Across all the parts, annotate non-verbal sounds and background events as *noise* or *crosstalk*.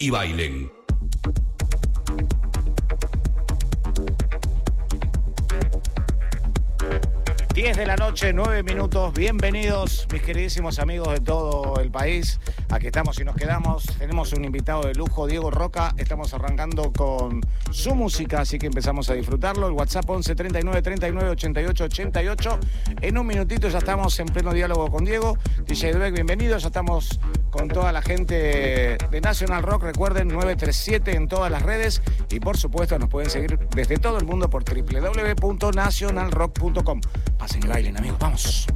y bailen. 10 de la noche, 9 minutos. Bienvenidos, mis queridísimos amigos de todo el país. Aquí estamos y nos quedamos. Tenemos un invitado de lujo, Diego Roca. Estamos arrancando con su música, así que empezamos a disfrutarlo. El WhatsApp 11 39 39 88 88. En un minutito ya estamos en pleno diálogo con Diego. DJ Dweck, bienvenido. Ya estamos con toda la gente de National Rock. Recuerden, 937 en todas las redes. Y por supuesto, nos pueden seguir desde todo el mundo por www.nationalrock.com. Pasen y bailen, amigos. Vamos.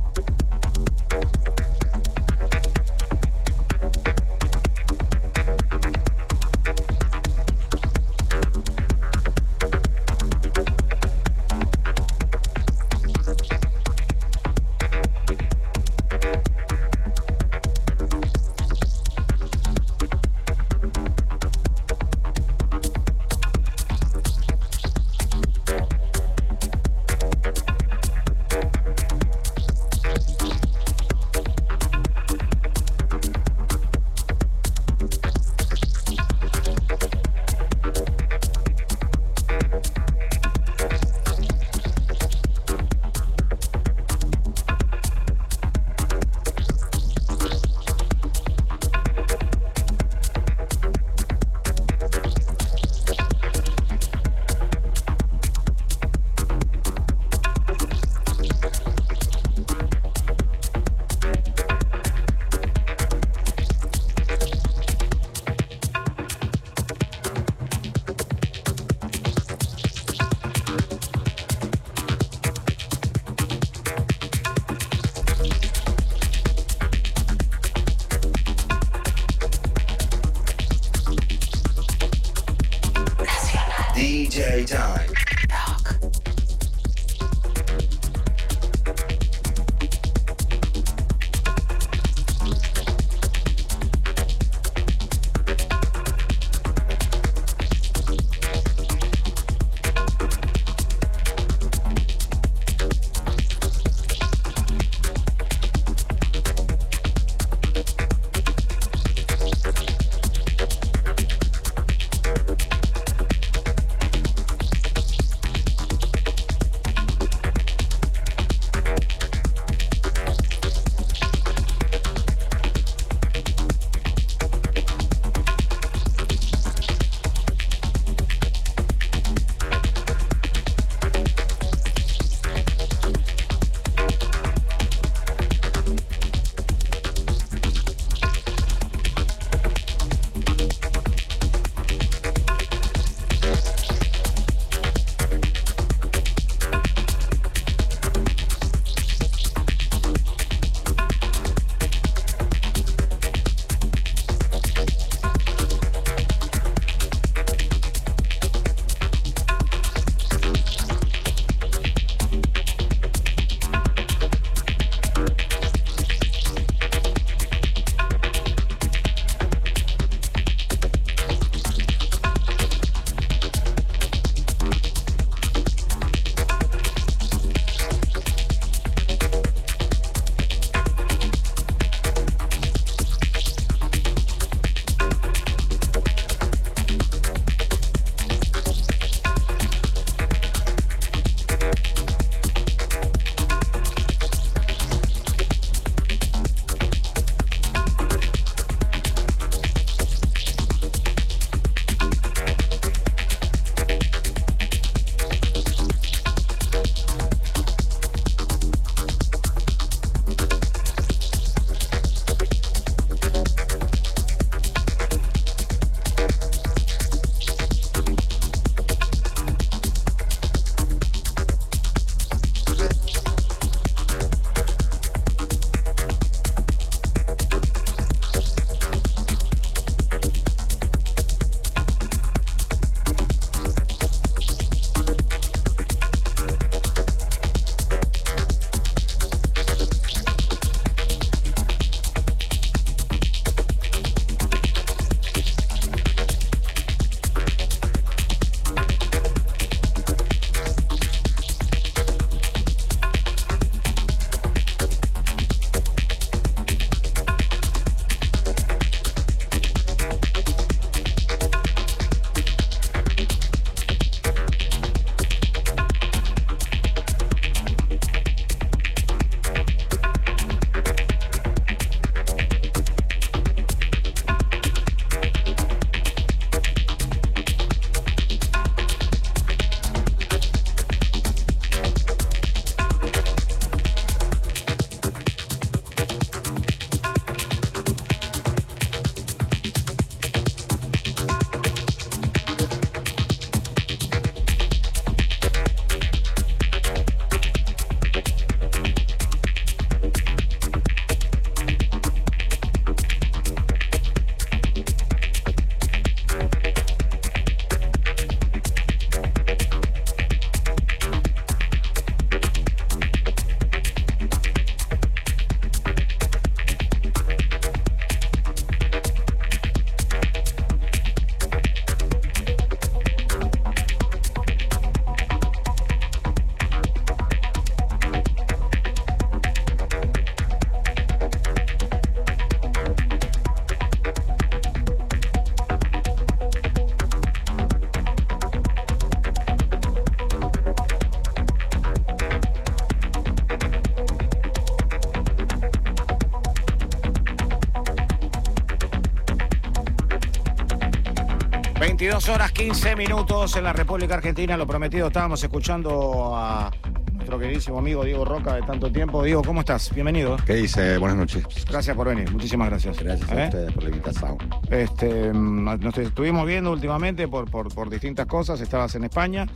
22 horas 15 minutos en la República Argentina, lo prometido, estábamos escuchando a nuestro queridísimo amigo Diego Roca de tanto tiempo. Diego, ¿cómo estás? Bienvenido. ¿Qué dice? Buenas noches. Gracias por venir, muchísimas gracias. Gracias a ¿Eh? ustedes por la invitación. Este, mm, nos estuvimos viendo últimamente por, por, por distintas cosas. Estabas en España,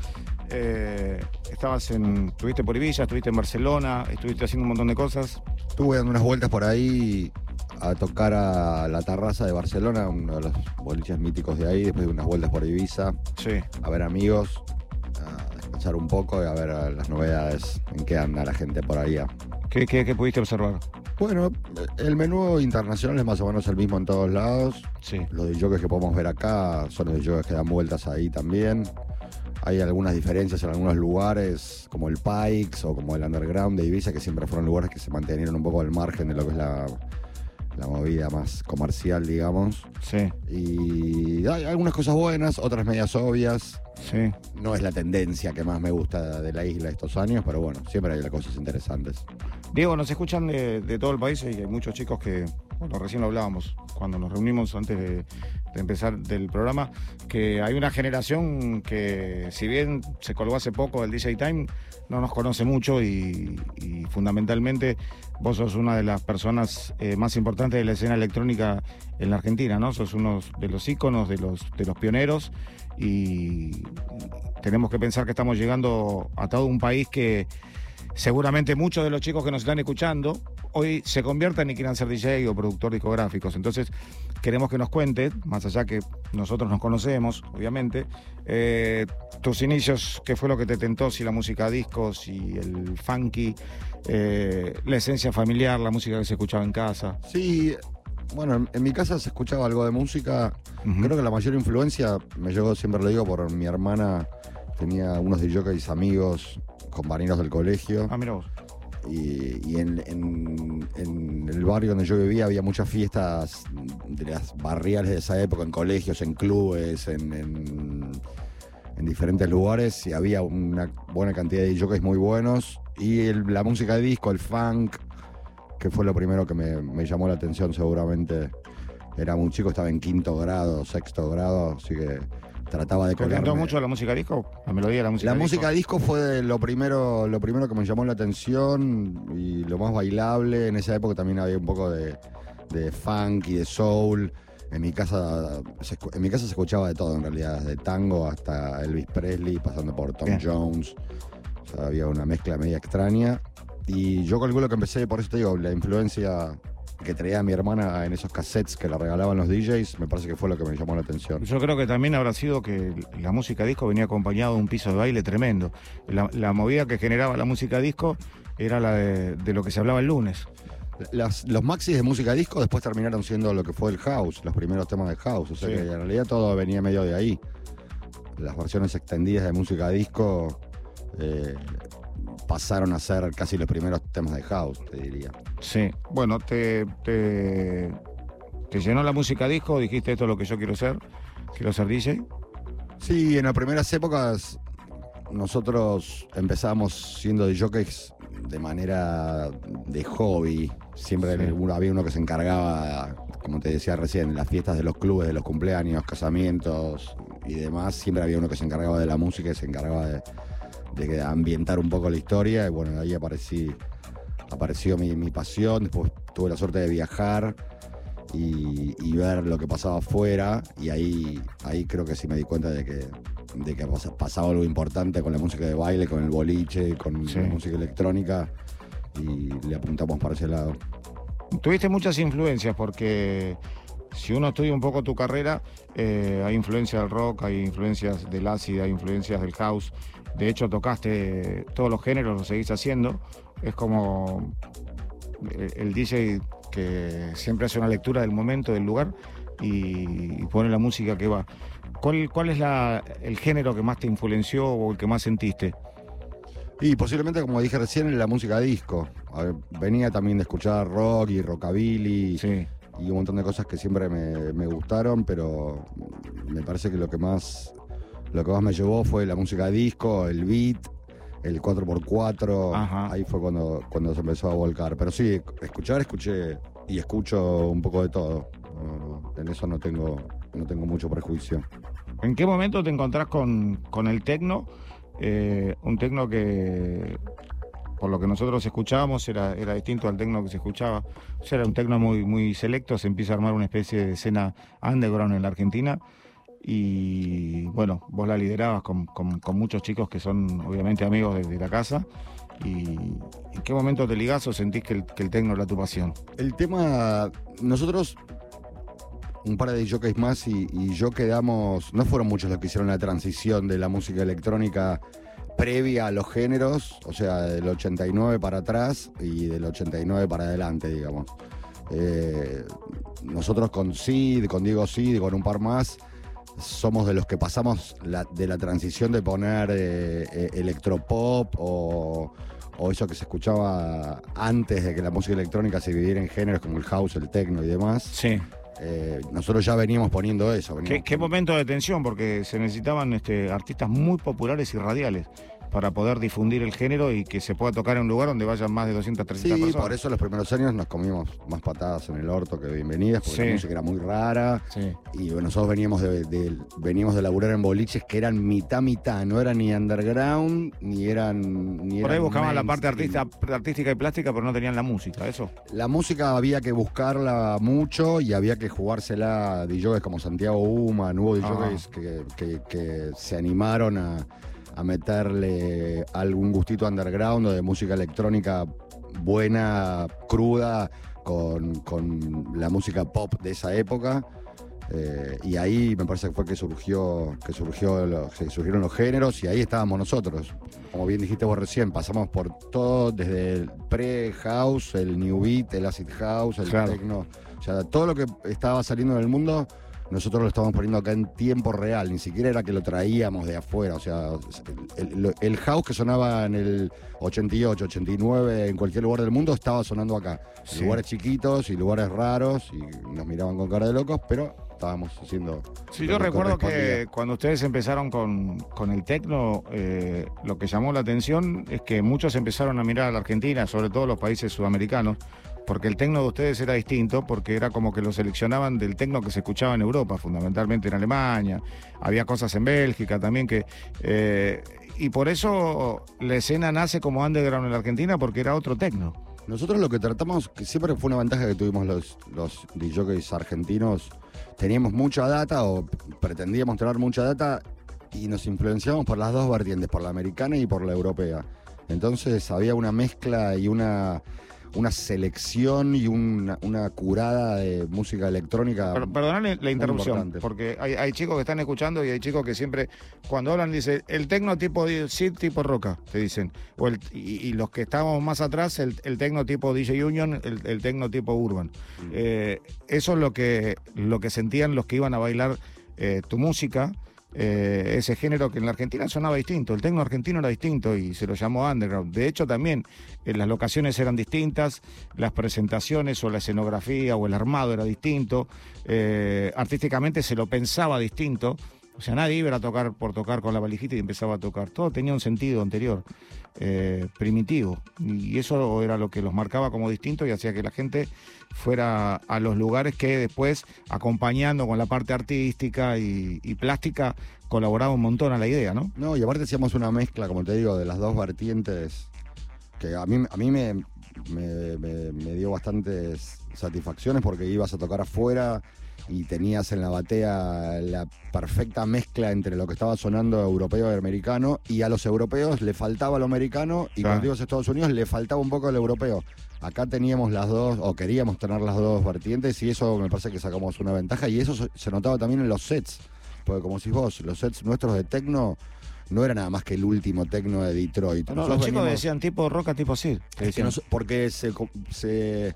eh, estabas en, estuviste por Ibiza, estuviste en Barcelona, estuviste haciendo un montón de cosas. Estuve dando unas vueltas por ahí a tocar a la terraza de Barcelona, uno de los boliches míticos de ahí, después de unas vueltas por Ibiza, Sí. a ver amigos, a descansar un poco y a ver las novedades, en qué anda la gente por ahí. ¿Qué, qué, qué pudiste observar? Bueno, el menú internacional es más o menos el mismo en todos lados. Sí. Los de que podemos ver acá son los de que dan vueltas ahí también. Hay algunas diferencias en algunos lugares, como el Pikes o como el Underground de Ibiza, que siempre fueron lugares que se mantenieron un poco al margen de lo que es la, la movida más comercial, digamos. Sí, Y hay algunas cosas buenas, otras medias obvias. sí. No es la tendencia que más me gusta de la isla estos años, pero bueno, siempre hay cosas interesantes. Diego, nos escuchan de, todo el país y hay muchos chicos que, bueno, recién lo hablábamos cuando nos reunimos antes de, empezar del programa, que hay una generación que, si bien se colgó hace poco del DJ Time, no nos conoce mucho y, y fundamentalmente vos sos una de las personas eh, más importantes de la escena electrónica en la Argentina, ¿no? Sos uno de los íconos, de los, de los pioneros y tenemos que pensar que estamos llegando a todo un país que seguramente muchos de los chicos que nos están escuchando hoy se conviertan y quieran ser DJ o productor discográficos. Entonces, queremos que nos cuente, más allá que nosotros nos conocemos, obviamente, eh, tus inicios, qué fue lo que te tentó, si la música disco, si el funky, eh, la esencia familiar, la música que se escuchaba en casa. Sí, bueno, en, en mi casa se escuchaba algo de música. Creo que la mayor influencia me llegó, siempre lo digo, por mi hermana. Tenía unos jockeys amigos, compañeros del colegio. Ah, mira vos. Y, y en, en- en el barrio donde yo vivía había muchas fiestas de las barriales de esa época, en colegios, en clubes, en, en- en diferentes lugares. Y había una buena cantidad de jockeys muy buenos. Y el- la música de disco, el funk, que fue lo primero que me, me llamó la atención seguramente. Era muy chico, estaba en quinto grado, sexto grado, así que trataba de ¿Te tentó colarme. mucho la música disco? La melodía de la música La disco. música disco fue lo primero, lo primero que me llamó la atención y lo más bailable. En esa época también había un poco de, de funk y de soul. En mi casa en mi casa se escuchaba de todo en realidad, desde tango hasta Elvis Presley, pasando por Tom Bien. Jones. O sea, había una mezcla media extraña. Y yo calculo que empecé, por eso te digo, la influencia que traía mi hermana en esos cassettes que le regalaban los DJs, me parece que fue lo que me llamó la atención. Yo creo que también habrá sido que la música disco venía acompañado de un piso de baile tremendo. La, la movida que generaba la música disco era la de, de lo que se hablaba el lunes. Las- los maxis de música disco después terminaron siendo lo que fue el house, los primeros temas de house. O sea Sí. que en realidad todo venía medio de ahí. Las versiones extendidas de música disco eh, pasaron a ser casi los primeros temas de house, te diría. Sí. Bueno, te, te, te llenó la música disco, dijiste esto es lo que yo quiero ser, quiero ser DJ. Sí, en las primeras épocas nosotros empezamos siendo de jockeys de manera de hobby. Siempre Sí. en el- había uno que se encargaba, como te decía recién, en las fiestas de los clubes, de los cumpleaños, casamientos y demás. Siempre había uno que se encargaba de la música y se encargaba de, de ambientar un poco la historia. Y bueno, ahí aparecí, apareció mi, mi pasión. Después tuve la suerte de viajar y, y ver lo que pasaba afuera. Y ahí, ahí creo que sí me di cuenta de que, de que pas- pasaba algo importante con la música de baile, con el boliche, con Sí. la música electrónica. Y le apuntamos para ese lado. Tuviste muchas influencias porque si uno estudia un poco tu carrera, eh, hay influencias del rock, hay influencias del acid, hay influencias del house. De hecho, tocaste todos los géneros, lo seguís haciendo. Es como el, el DJ que siempre hace una lectura del momento, del lugar y, pone la música que va. ¿Cuál, cuál es la- el género que más te influenció o el que más sentiste? Y posiblemente, como dije recién, la música disco. Ver, venía también de escuchar rock y rockabilly. Sí, y un montón de cosas que siempre me, me gustaron, pero me parece que lo que más lo que más me llevó fue la música disco, el beat, el 4x4. Ajá. Ahí fue cuando, cuando se empezó a volcar. Pero sí, escuchar, escuché y escucho un poco de todo. En eso no tengo, no tengo mucho prejuicio. ¿En qué momento te encontrás con, con el tecno? Eh, un tecno que, por lo que nosotros escuchábamos, era, era distinto al tecno que se escuchaba. O sea, era un tecno muy, muy selecto, se empieza a armar una especie de escena underground en la Argentina. Y bueno, vos la liderabas con, con- muchos chicos que son obviamente amigos de, la casa. ¿Y en qué momento te ligás o sentís que el, que tecno era tu pasión? El tema, nosotros, un par de jockeys más y, yo quedamos, no fueron muchos los que hicieron la transición de la música electrónica previa a los géneros, o sea, del 89 para atrás y del 89 para adelante, digamos. Eh, nosotros con Sid, con Diego Sid con un par más, somos de los que pasamos la- de la transición de poner eh, eh, electropop o, o eso que se escuchaba antes de que la música electrónica se dividiera en géneros como el house, el techno y demás. Sí. Eh, nosotros ya veníamos poniendo eso. ¿Qué, momento de tensión? Porque se necesitaban este, artistas muy populares y radiales para poder difundir el género y que se pueda tocar en un lugar donde vayan más de 200, 300 Sí, personas. por eso los primeros años nos comimos más patadas en el orto que bienvenidas, porque Sí. la música era muy rara. Sí. Y bueno, nosotros veníamos de, de- veníamos de laburar en boliches que eran mitad mitad, no eran ni underground, ni eran. Ni Por ahí buscaban la parte artista, artística y plástica, pero no tenían la música, eso. La música había que buscarla mucho y había que jugársela a DJs como Santiago Human, hubo DJs que, que- que se animaron a, a meterle algún gustito underground o de música electrónica buena, cruda, con, con la música pop de esa época. Eh, y ahí me parece que fue que surgió, que surgió lo- que surgieron los géneros y ahí estábamos nosotros. Como bien dijiste vos recién, pasamos por todo, desde el pre-house, el new beat, el acid house, el Claro. techno. O sea, todo lo que estaba saliendo en el mundo, nosotros lo estábamos poniendo acá en tiempo real. Ni siquiera era que lo traíamos de afuera. O sea, el, house que sonaba en el 88, 89, en cualquier lugar del mundo, estaba sonando acá. Sí. Lugares chiquitos y lugares raros y nos miraban con cara de locos, pero estábamos haciendo. Sí, yo recuerdo que cuando ustedes empezaron con, con el tecno, eh, lo que llamó la atención es que muchos empezaron a mirar a la Argentina, sobre todo los países sudamericanos, porque el tecno de ustedes era distinto, porque era como que lo seleccionaban del tecno que se escuchaba en Europa, fundamentalmente en Alemania, había cosas en Bélgica también que... eh, y por eso la escena nace como underground en la Argentina, porque era otro tecno. Nosotros lo que tratamos, que siempre fue una ventaja que tuvimos los, los DJs argentinos, teníamos mucha data o pretendíamos tener mucha data y nos influenciamos por las dos vertientes, por la americana y por la europea. Entonces había una mezcla y una, una selección y una, una curada de música electrónica. Per- la interrupción, importante. porque hay, hay chicos que están escuchando y hay chicos que siempre, cuando hablan, dicen el tecno tipo Sid tipo Roca, te dicen. O el, y, y los que estamos más atrás, el, el tecno tipo DJ Union, el, el tecno tipo Urban. Eh, eso es lo que, lo que sentían los que iban a bailar eh, tu música. Eh, ese género que en la Argentina sonaba distinto, el tecno argentino era distinto y se lo llamó underground. De hecho, también eh, las locaciones eran distintas, las presentaciones o la escenografía o el armado era distinto, eh, artísticamente se lo pensaba distinto. O sea, nadie iba a tocar por tocar con la valijita y empezaba a tocar. Todo tenía un sentido anterior, eh, primitivo. Y eso era lo que los marcaba como distinto y hacía que la gente fuera a los lugares que después, acompañando con la parte artística y, plástica, colaboraba un montón a la idea, ¿no? No, y aparte hacíamos una mezcla, como te digo, de las dos vertientes que a mí, a mí me- me- me dio bastantes satisfacciones porque ibas a tocar afuera y tenías en la batea la perfecta mezcla entre lo que estaba sonando europeo y americano y a los europeos le faltaba lo americano y Claro. cuando a Estados Unidos le faltaba un poco el europeo. Acá teníamos las dos, o queríamos tener las dos vertientes y eso me parece que sacamos una ventaja y eso se- notaba también en los sets. Porque como si vos, los sets nuestros de techno no era nada más que el último techno de Detroit. No, los chicos veníamos- decían tipo roca, tipo nos- porque se, co- se-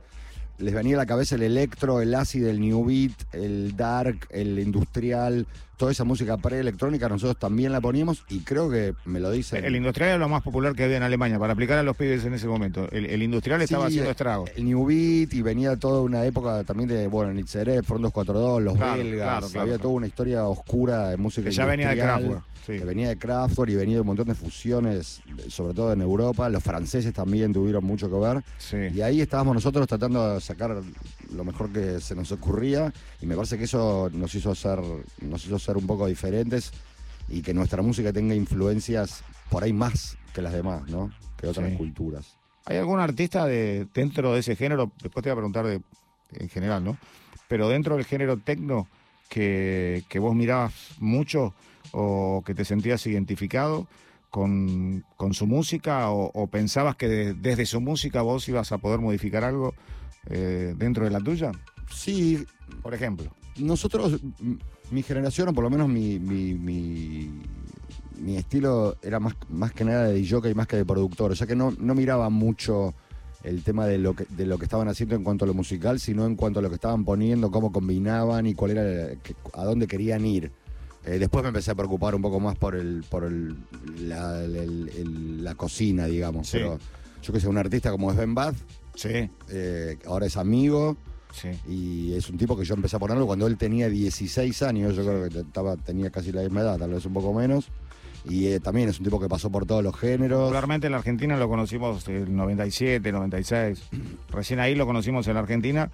les venía a la cabeza el electro, el acid, el new beat, el dark, el industrial, toda esa música preelectrónica nosotros también la poníamos y creo que me lo dicen. El industrial era lo más popular que había en Alemania, para aplicar a los pibes en ese momento. El, el industrial estaba haciendo estragos. El New Beat y venía toda una época también de, bueno, Nitzeret, Front 242, los Claro, belgas, claro, claro, había toda una historia oscura de música Que ya venía de Kraftwerk. Sí. que venía de Kraftwerk y venía de un montón de fusiones, sobre todo en Europa. Los franceses también tuvieron mucho que ver. Sí. Y ahí estábamos nosotros tratando de sacar lo mejor que se nos ocurría y me parece que eso nos hizo ser, nos hizo ser un poco diferentes y que nuestra música tenga influencias por ahí más que las demás, ¿no? Que otras Sí. culturas. ¿Hay algún artista de, dentro de ese género? Después te voy a preguntar de, en general, ¿no? Pero dentro del género tecno que, que vos mirabas mucho o que te sentías identificado con, con su música o, o pensabas que de- desde su música vos ibas a poder modificar algo eh, dentro de la tuya? Sí, Por ejemplo. nosotros, mi generación, o por lo menos mi, mi, mi- mi estilo era más, más que nada de DJ más que de productor. O sea que no, no miraba mucho el tema de lo, que, de lo que estaban haciendo en cuanto a lo musical, sino en cuanto a lo que estaban poniendo, cómo combinaban y cuál era a dónde querían ir. Eh, después me empecé a preocupar un poco más por el por el, la, el- el- la cocina, digamos. Sí. Pero yo que sé, un artista como Sven Bath, Sí, eh, ahora es amigo, sí. y es un tipo que yo empecé a ponerlo cuando él tenía 16 años, yo creo que estaba, tenía casi la misma edad, tal vez un poco menos. Y eh, también es un tipo que pasó por todos los géneros. Particularmente en la Argentina lo conocimos en el 97, 96. *clears throat* Recién ahí lo conocimos en la Argentina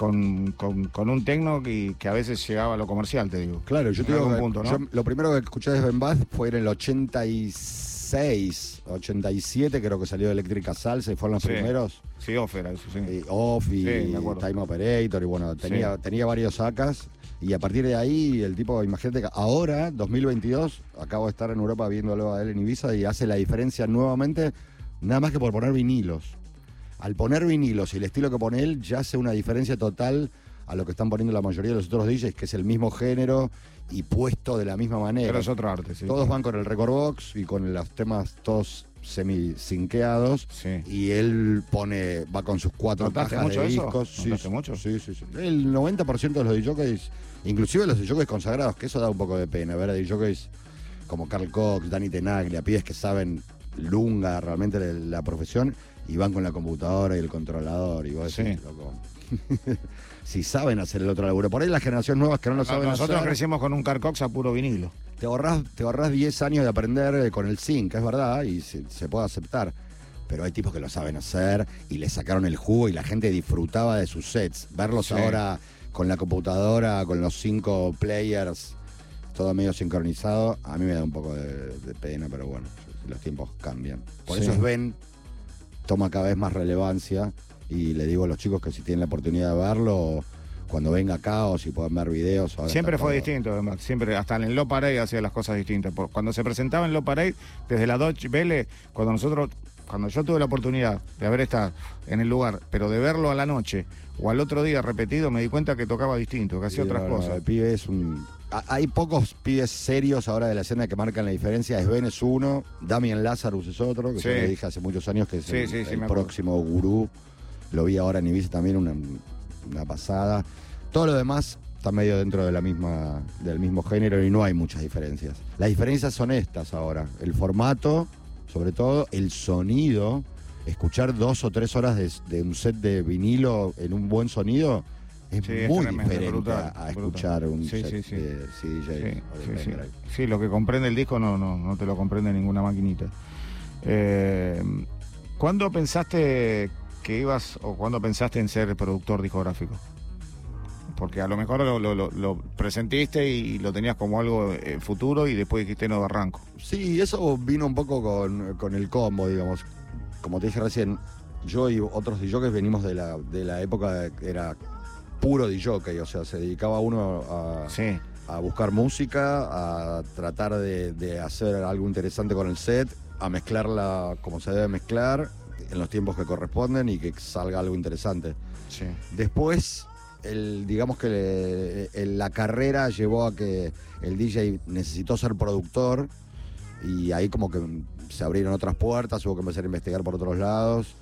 con, con, con un tecno que, que a veces llegaba a lo comercial, te digo. Claro, yo te digo que punto, ¿no? yo lo primero que escuché de Ben Bath fue en el 86, 87, creo que salió Eléctrica Salsa y fueron los Sí. primeros. Sí, ófera, eso sí. y Off y Sí. Time Operator y bueno, tenía, Sí. tenía varios sacas y a partir de ahí el tipo, imagínate que ahora, 2022, acabo de estar en Europa viéndolo a él en Ibiza y hace la diferencia nuevamente, nada más que por poner vinilos. Al poner vinilos y el estilo que pone él ya hace una diferencia total a lo que están poniendo la mayoría de los otros DJs, que es el mismo género y puesto de la misma manera. Pero es otro arte, sí. Todos van con el record box y con los temas todos semi sinqueados Sí. y él pone va con sus cuatro ¿Notaste cajas mucho de eso? discos. Sí, ¿Notaste sí, mucho? Sí, sí, sí. El 90% de los DJs, inclusive los DJs consagrados, que eso da un poco de pena, ver a DJs como Carl Cox, Danny Tenaglia, pibes que saben lunga realmente de la profesión y van con la computadora y el controlador y vos decís, Sí. loco. *laughs* si saben hacer el otro laburo. Por ahí las generaciones nuevas que no lo saben Nosotros hacer, crecimos con un Carcox a puro vinilo. te ahorras, te ahorras 10 años de aprender eh, con el zinc, es verdad, y se, se puede aceptar. Pero hay tipos que lo saben hacer y le sacaron el jugo y la gente disfrutaba de sus sets. Verlos Sí. ahora con la computadora, con los cinco players, todo medio sincronizado, a mí me da un poco de, de pena, pero bueno, los tiempos cambian. Por Sí. eso Sven toma cada vez más relevancia y le digo a los chicos que si tienen la oportunidad de verlo, cuando venga acá o si pueden ver videos. Siempre fue todo- distinto, además. Siempre, hasta en Low Parade hacía las cosas distintas. Cuando se presentaba en Low Parade, desde la Dodge Vélez, cuando nosotros, cuando yo tuve la oportunidad de haber estado en el lugar, pero de verlo a la noche o al otro día repetido, me di cuenta que tocaba distinto, que hacía otras no, no, cosas. El pibe es un. Hay pocos pibes serios ahora de la escena que marcan la diferencia. Sven es uno, Damian Lazarus es otro, que Sí. yo le dije hace muchos años que es Sí, el, sí, próximo gurú. Lo vi ahora en Ibiza también, una, una pasada. Todo lo demás está medio dentro de la misma, del mismo género y no hay muchas diferencias. Las diferencias son estas ahora. El formato, sobre todo, el sonido. Escuchar dos o tres horas de, de un set de vinilo en un buen sonido es Sí, es muy tremendo, diferente brutal, a, brutal. escuchar un Sí, set sí, sí. de CDJ Sí, o de sí, sí. pendrive. Sí, lo que comprende el disco no, no, no te lo comprende ninguna maquinita. Eh, ¿Cuándo pensaste que ibas o cuándo pensaste en ser productor discográfico? Porque a lo mejor lo, lo- lo- lo presentiste y lo tenías como algo eh, futuro y después dijiste no de arranco. Sí, eso vino un poco con, con el combo, digamos. Como te dije recién, yo y otros DJs venimos de la, de la época que era puro DJ, o sea, se dedicaba uno a, Sí, a buscar música, a tratar de, de hacer algo interesante con el set, a mezclarla como se debe mezclar, en los tiempos que corresponden y que salga algo interesante. sí. Después, el, digamos que le- el- la carrera llevó a que el DJ necesitó ser productor y ahí como que se abrieron otras puertas, hubo que empezar a investigar por otros lados.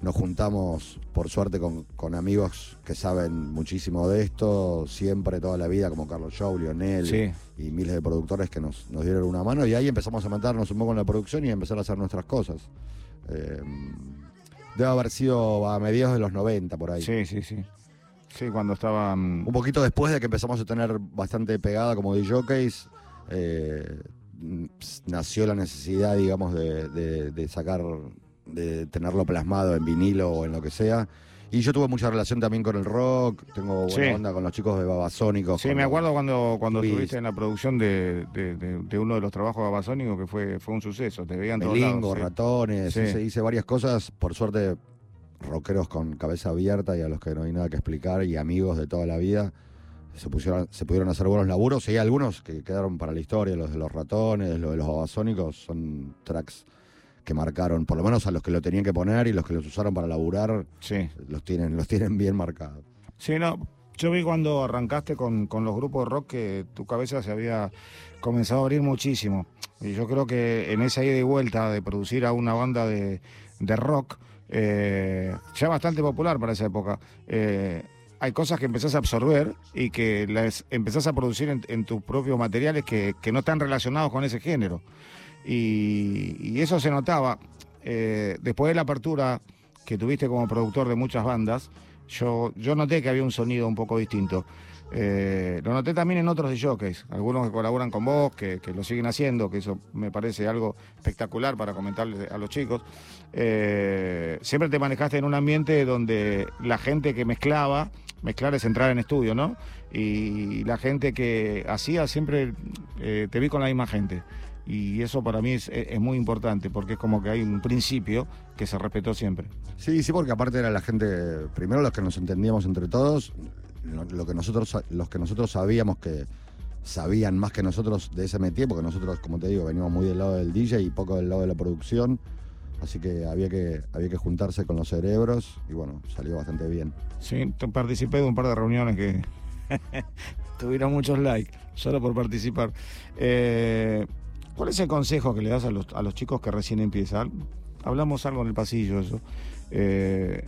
Nos juntamos, por suerte, con, con amigos que saben muchísimo de esto, siempre, toda la vida, como Carlos Show, Lionel Sí. y miles de productores que nos, nos dieron una mano y ahí empezamos a meternos un poco en la producción y a empezar a hacer nuestras cosas. Eh, debe haber sido a mediados de los 90 por ahí. Sí, sí, sí. Sí, cuando estaba... mm, Un poquito después de que empezamos a tener bastante pegada como DJs, eh, mm, nació la necesidad, digamos, de, de- de sacar, de tenerlo plasmado en vinilo o en lo que sea. Y yo tuve mucha relación también con el rock, tengo buena Sí. onda con los chicos de Babasónicos. Sí, me acuerdo cuando, cuando estuviste en la producción de, de- de- de uno de los trabajos de Babasónico que fue, fue un suceso, te veían todos lados. sí. ratones, Sí. hice, hice varias cosas, por suerte, rockeros con cabeza abierta y a los que no hay nada que explicar y amigos de toda la vida. Se, pusieron, se pudieron hacer buenos laburos y hay algunos que quedaron para la historia, los de los ratones, los de los babasónicos, son tracks que marcaron, por lo menos a los que lo tenían que poner y los que los usaron para laburar, Sí. los tienen, los tienen bien marcados. Sí, no. Yo vi cuando arrancaste con, con los grupos de rock que tu cabeza se había comenzado a abrir muchísimo. Y yo creo que en esa ida y vuelta de producir a una banda de, de rock, eh, ya bastante popular para esa época, eh, hay cosas que empezás a absorber y que las empezás a producir en, en tus propios materiales que, que no están relacionados con ese género. Y, eso se notaba. Eh, después de la apertura que tuviste como productor de muchas bandas, yo, yo noté que había un sonido un poco distinto. Eh, lo noté también en otros jockeys, algunos que colaboran con vos, que, que lo siguen haciendo, que eso me parece algo espectacular para comentarles a los chicos. Eh, siempre te manejaste en un ambiente donde la gente que mezclaba, mezclar es entrar en estudio, ¿no? Y la gente que hacía siempre te vi con la misma gente. Y eso para mí es, es muy importante, porque es como que hay un principio que se respetó siempre. Sí, sí, porque aparte era la gente, primero los que nos entendíamos entre todos, lo, lo que nosotros, los que nosotros sabíamos que sabían más que nosotros de ese métier, porque nosotros, como te digo, veníamos muy del lado del DJ y poco del lado de la producción, así que había que, había que juntarse con los cerebros y bueno, salió bastante bien. Sí, participé de un par de reuniones que *laughs* tuvieron muchos likes, solo por participar. Eh, ¿Cuál es el consejo que le das a los, a los chicos que recién empiezan? Hablamos algo en el pasillo, eso. Eh,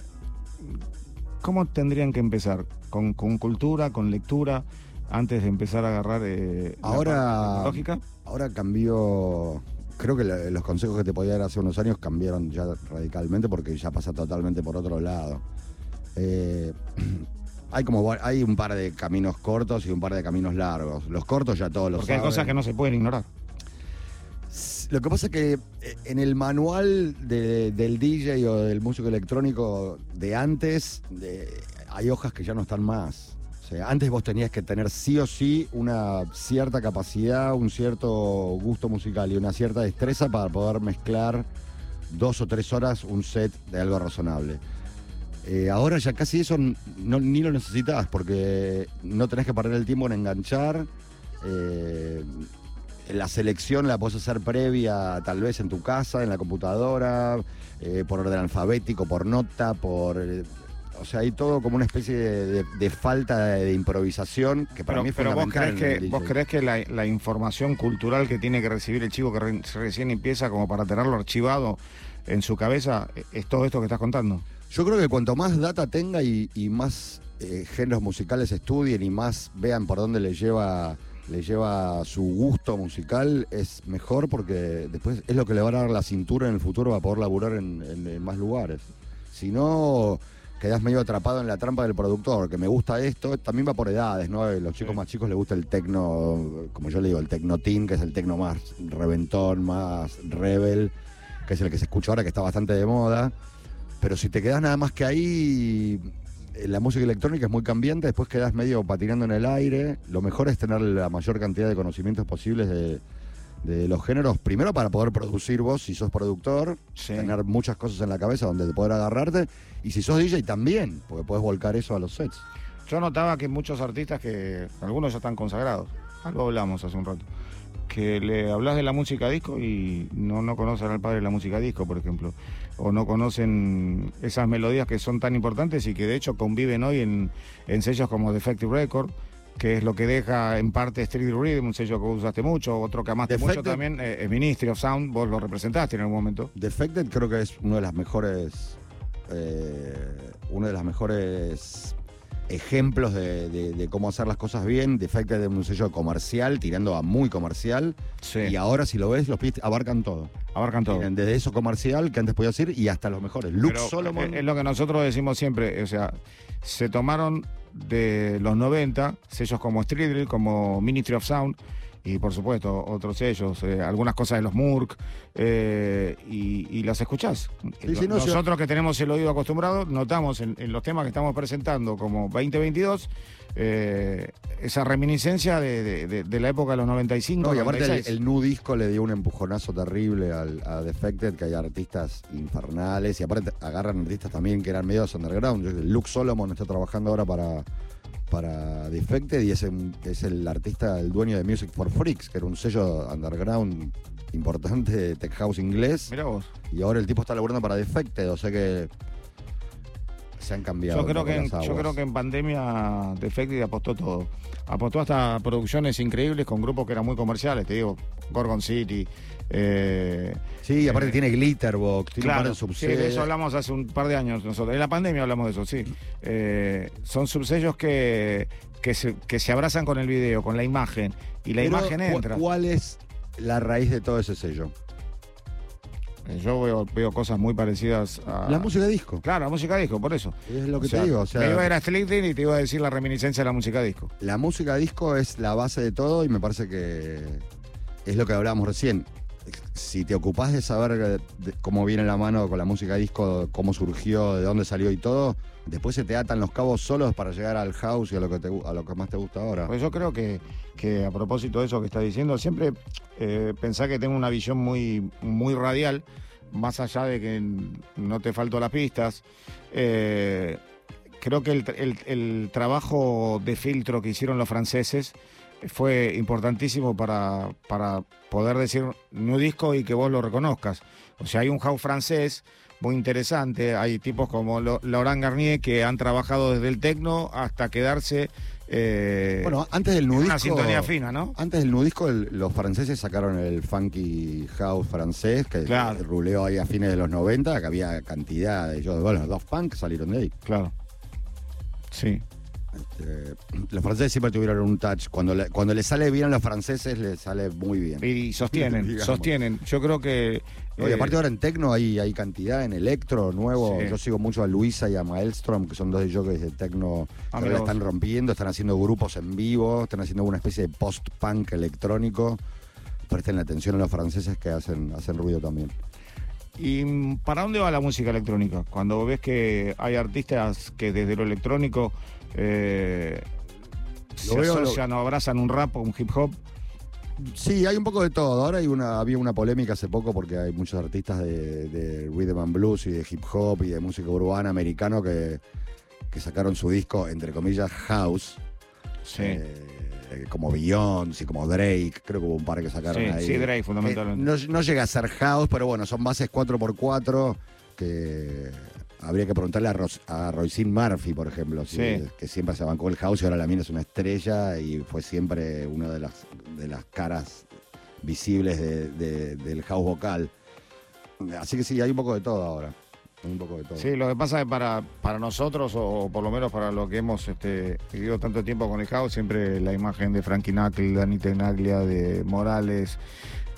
¿Cómo tendrían que empezar? ¿Con, con cultura, con lectura, antes de empezar a agarrar eh, Ahora- tecnológica? Ahora cambió, creo que los consejos que te podía dar hace unos años cambiaron ya radicalmente porque ya pasa totalmente por otro lado. Eh, *clears throat* hay como hay un par de caminos cortos y un par de caminos largos. Los cortos ya todos los Porque hay cosas que no se pueden ignorar. Lo que pasa es que eh, en el manual de- del DJ o del músico electrónico de antes, hay hojas que ya no están más. O sea, antes vos tenías que tener sí o sí una cierta capacidad, un cierto gusto musical y una cierta destreza para poder mezclar dos o tres horas un set de algo razonable. Eh, ahora ya casi eso ni lo necesitas porque no tenés que perder el tiempo en enganchar. eh, la selección la podés hacer previa, tal vez en tu casa, en la computadora, eh, por orden alfabético, por nota, por. eh, o sea, hay todo como una especie de, de- de falta de, de improvisación que para Pero, mí es pero vos fundamental. crees vos creés que la, la información cultural que tiene que recibir el chico que re- recién empieza como para tenerlo archivado en su cabeza eh, es todo esto que estás contando? Yo creo que cuanto más data tenga y, y más eh, géneros musicales estudien y más vean por dónde le lleva, le lleva su gusto musical, es mejor porque después es lo que le va a dar la cintura en el futuro para poder laburar en, en- en más lugares. Si no, quedás medio atrapado en la trampa del productor, que me gusta esto, también va por edades, ¿no? A Los chicos Sí. más chicos les gusta el tecno, como yo le digo, el tecno teen, que es el tecno más reventón, más rebel, que es el que se escucha ahora, que está bastante de moda. Pero si te quedas nada más que ahí, la música electrónica es muy cambiante, después quedas medio patinando en el aire. Lo mejor es tener la mayor cantidad de conocimientos posibles de, de los géneros, primero para poder producir vos si sos productor, Sí. tener muchas cosas en la cabeza donde poder agarrarte, y si sos DJ también, porque podés volcar eso a los sets. Yo notaba que muchos artistas que algunos ya están consagrados, algo hablamos hace un rato, que le hablas de la música disco y no, no conocen al padre de la música disco, por ejemplo, o no conocen esas melodías que son tan importantes y que de hecho conviven hoy en, en sellos como Defective Record, que es lo que deja en parte Street Rhythm, un sello que usaste mucho, otro que amaste mucho también, eh, es Ministry of Sound, vos lo representaste en algún momento. Defected creo que es uno de las mejores, eh, uno de las mejores ejemplos de, de- de cómo hacer las cosas bien. Defected es un sello comercial, tirando a muy comercial. Sí. Y ahora, si lo ves, los pies abarcan todo. Abarcan todo. Tienen desde eso comercial, que antes podías ir, y hasta los mejores. Luke Pero, Solomon. eh, Es lo que nosotros decimos siempre, o sea, se tomaron de los 90 sellos como Street Drill, como Ministry of Sound, y por supuesto otros sellos, eh, algunas cosas de los Murk, eh, y, y las escuchás. Sí, sí, no, Nosotros que tenemos el oído acostumbrado, notamos en, en los temas que estamos presentando como 2022 eh, esa reminiscencia de, de- de- de la época de los 95. No, y aparte el, 96. el nu disco le dio un empujonazo terrible al, a Defected, que hay artistas infernales, y aparte agarran artistas también que eran medios underground. Luke Solomon está trabajando ahora para, para Defected y es, un- es el artista, el dueño de Music for Freaks, que era un sello underground importante de tech house inglés, Mirá vos. y ahora el tipo está laburando para Defected, o sea que se han cambiado. Yo creo, que en, yo creo que en pandemia Defected apostó todo. Apostó hasta producciones increíbles con grupos que eran muy comerciales, te digo, Gorgon City. Eh, Sí, aparte eh, tiene Glitterbox, tiene Claro, sí, de eso hablamos hace un par de años nosotros. En la pandemia hablamos de eso, sí. Eh, son subsellos que, que, se, que se abrazan con el video, con la imagen, y la Pero, imagen ¿cu- entra. ¿Cuál es la raíz de todo ese sello? Eh, Yo veo, veo cosas muy parecidas a... La música disco. Claro, la música disco, por eso. Es lo que O sea, te digo. O sea, me iba a ir a y te iba a decir la reminiscencia de la música disco. la música disco es la base de todo y me parece que es lo que hablábamos recién. Si te ocupás de saber de cómo viene la mano con la música disco, cómo surgió, de dónde salió y todo, después se te atan los cabos solos para llegar al house y a lo que, te a lo que más te gusta ahora. Pues yo creo que, que a propósito de eso que está diciendo, siempre eh, pensá que tengo una visión muy, muy radial, más allá de que no te falto las pistas. eh, creo que el- el trabajo de filtro que hicieron los franceses fue importantísimo para, para poder decir new disco y que vos lo reconozcas. O sea, hay un house francés muy interesante, hay tipos como Laurent Garnier que han trabajado desde el techno hasta quedarse... eh, Bueno, antes del nudisco. una sintonía fina, ¿no? Antes del nudisco, el- los franceses sacaron el funky house francés, que Claro. ruleó ahí a fines de los 90, que había cantidad de ellos. Bueno, los Daft Punk salieron de ahí. Claro. Sí. Este, *clears throat* los franceses siempre tuvieron un touch. Cuando le, cuando le sale bien a los franceses, les sale muy bien. Y sostienen, *laughs* Digamos. sostienen. Yo creo que. No, y eh, aparte ahora en tecno hay, hay cantidad, en electro nuevo. Sí. Yo sigo mucho a Luisa y a Maelstrom, que son dos jockeys de tecno que Ah, ahora mira la están rompiendo, están haciendo grupos en vivo, están haciendo una especie de post-punk electrónico. Presten la atención a los franceses que hacen, hacen ruido también. ¿Y para dónde va la música electrónica? Cuando ves que hay artistas que desde lo electrónico eh, se veo, lo- asocian o abrazan un rap o un hip hop. Sí, hay un poco de todo. Ahora hay una, había una polémica hace poco porque hay muchos artistas de, de rhythm and blues y de hip hop y de música urbana americano que, que sacaron su disco, entre comillas, house. Sí. eh, como Beyoncé, como Drake, creo que hubo un par que sacaron Sí, ahí. sí, Drake, Eh, fundamentalmente. no, no llega a ser house, pero bueno, son bases 4x4 que habría que preguntarle a, Ros- a Roisin Murphy, por ejemplo, Sí. que siempre se bancó el house y ahora la mina es una estrella y fue siempre una de las, de las caras visibles de- de- del house vocal. Así que sí, hay un poco de todo ahora. Hay un poco de todo. Sí, lo que pasa es que para, para nosotros, o por lo menos para lo que hemos este, vivido tanto tiempo con el house, siempre la imagen de Frankie Knuckle, Dani Tenaglia, de Morales,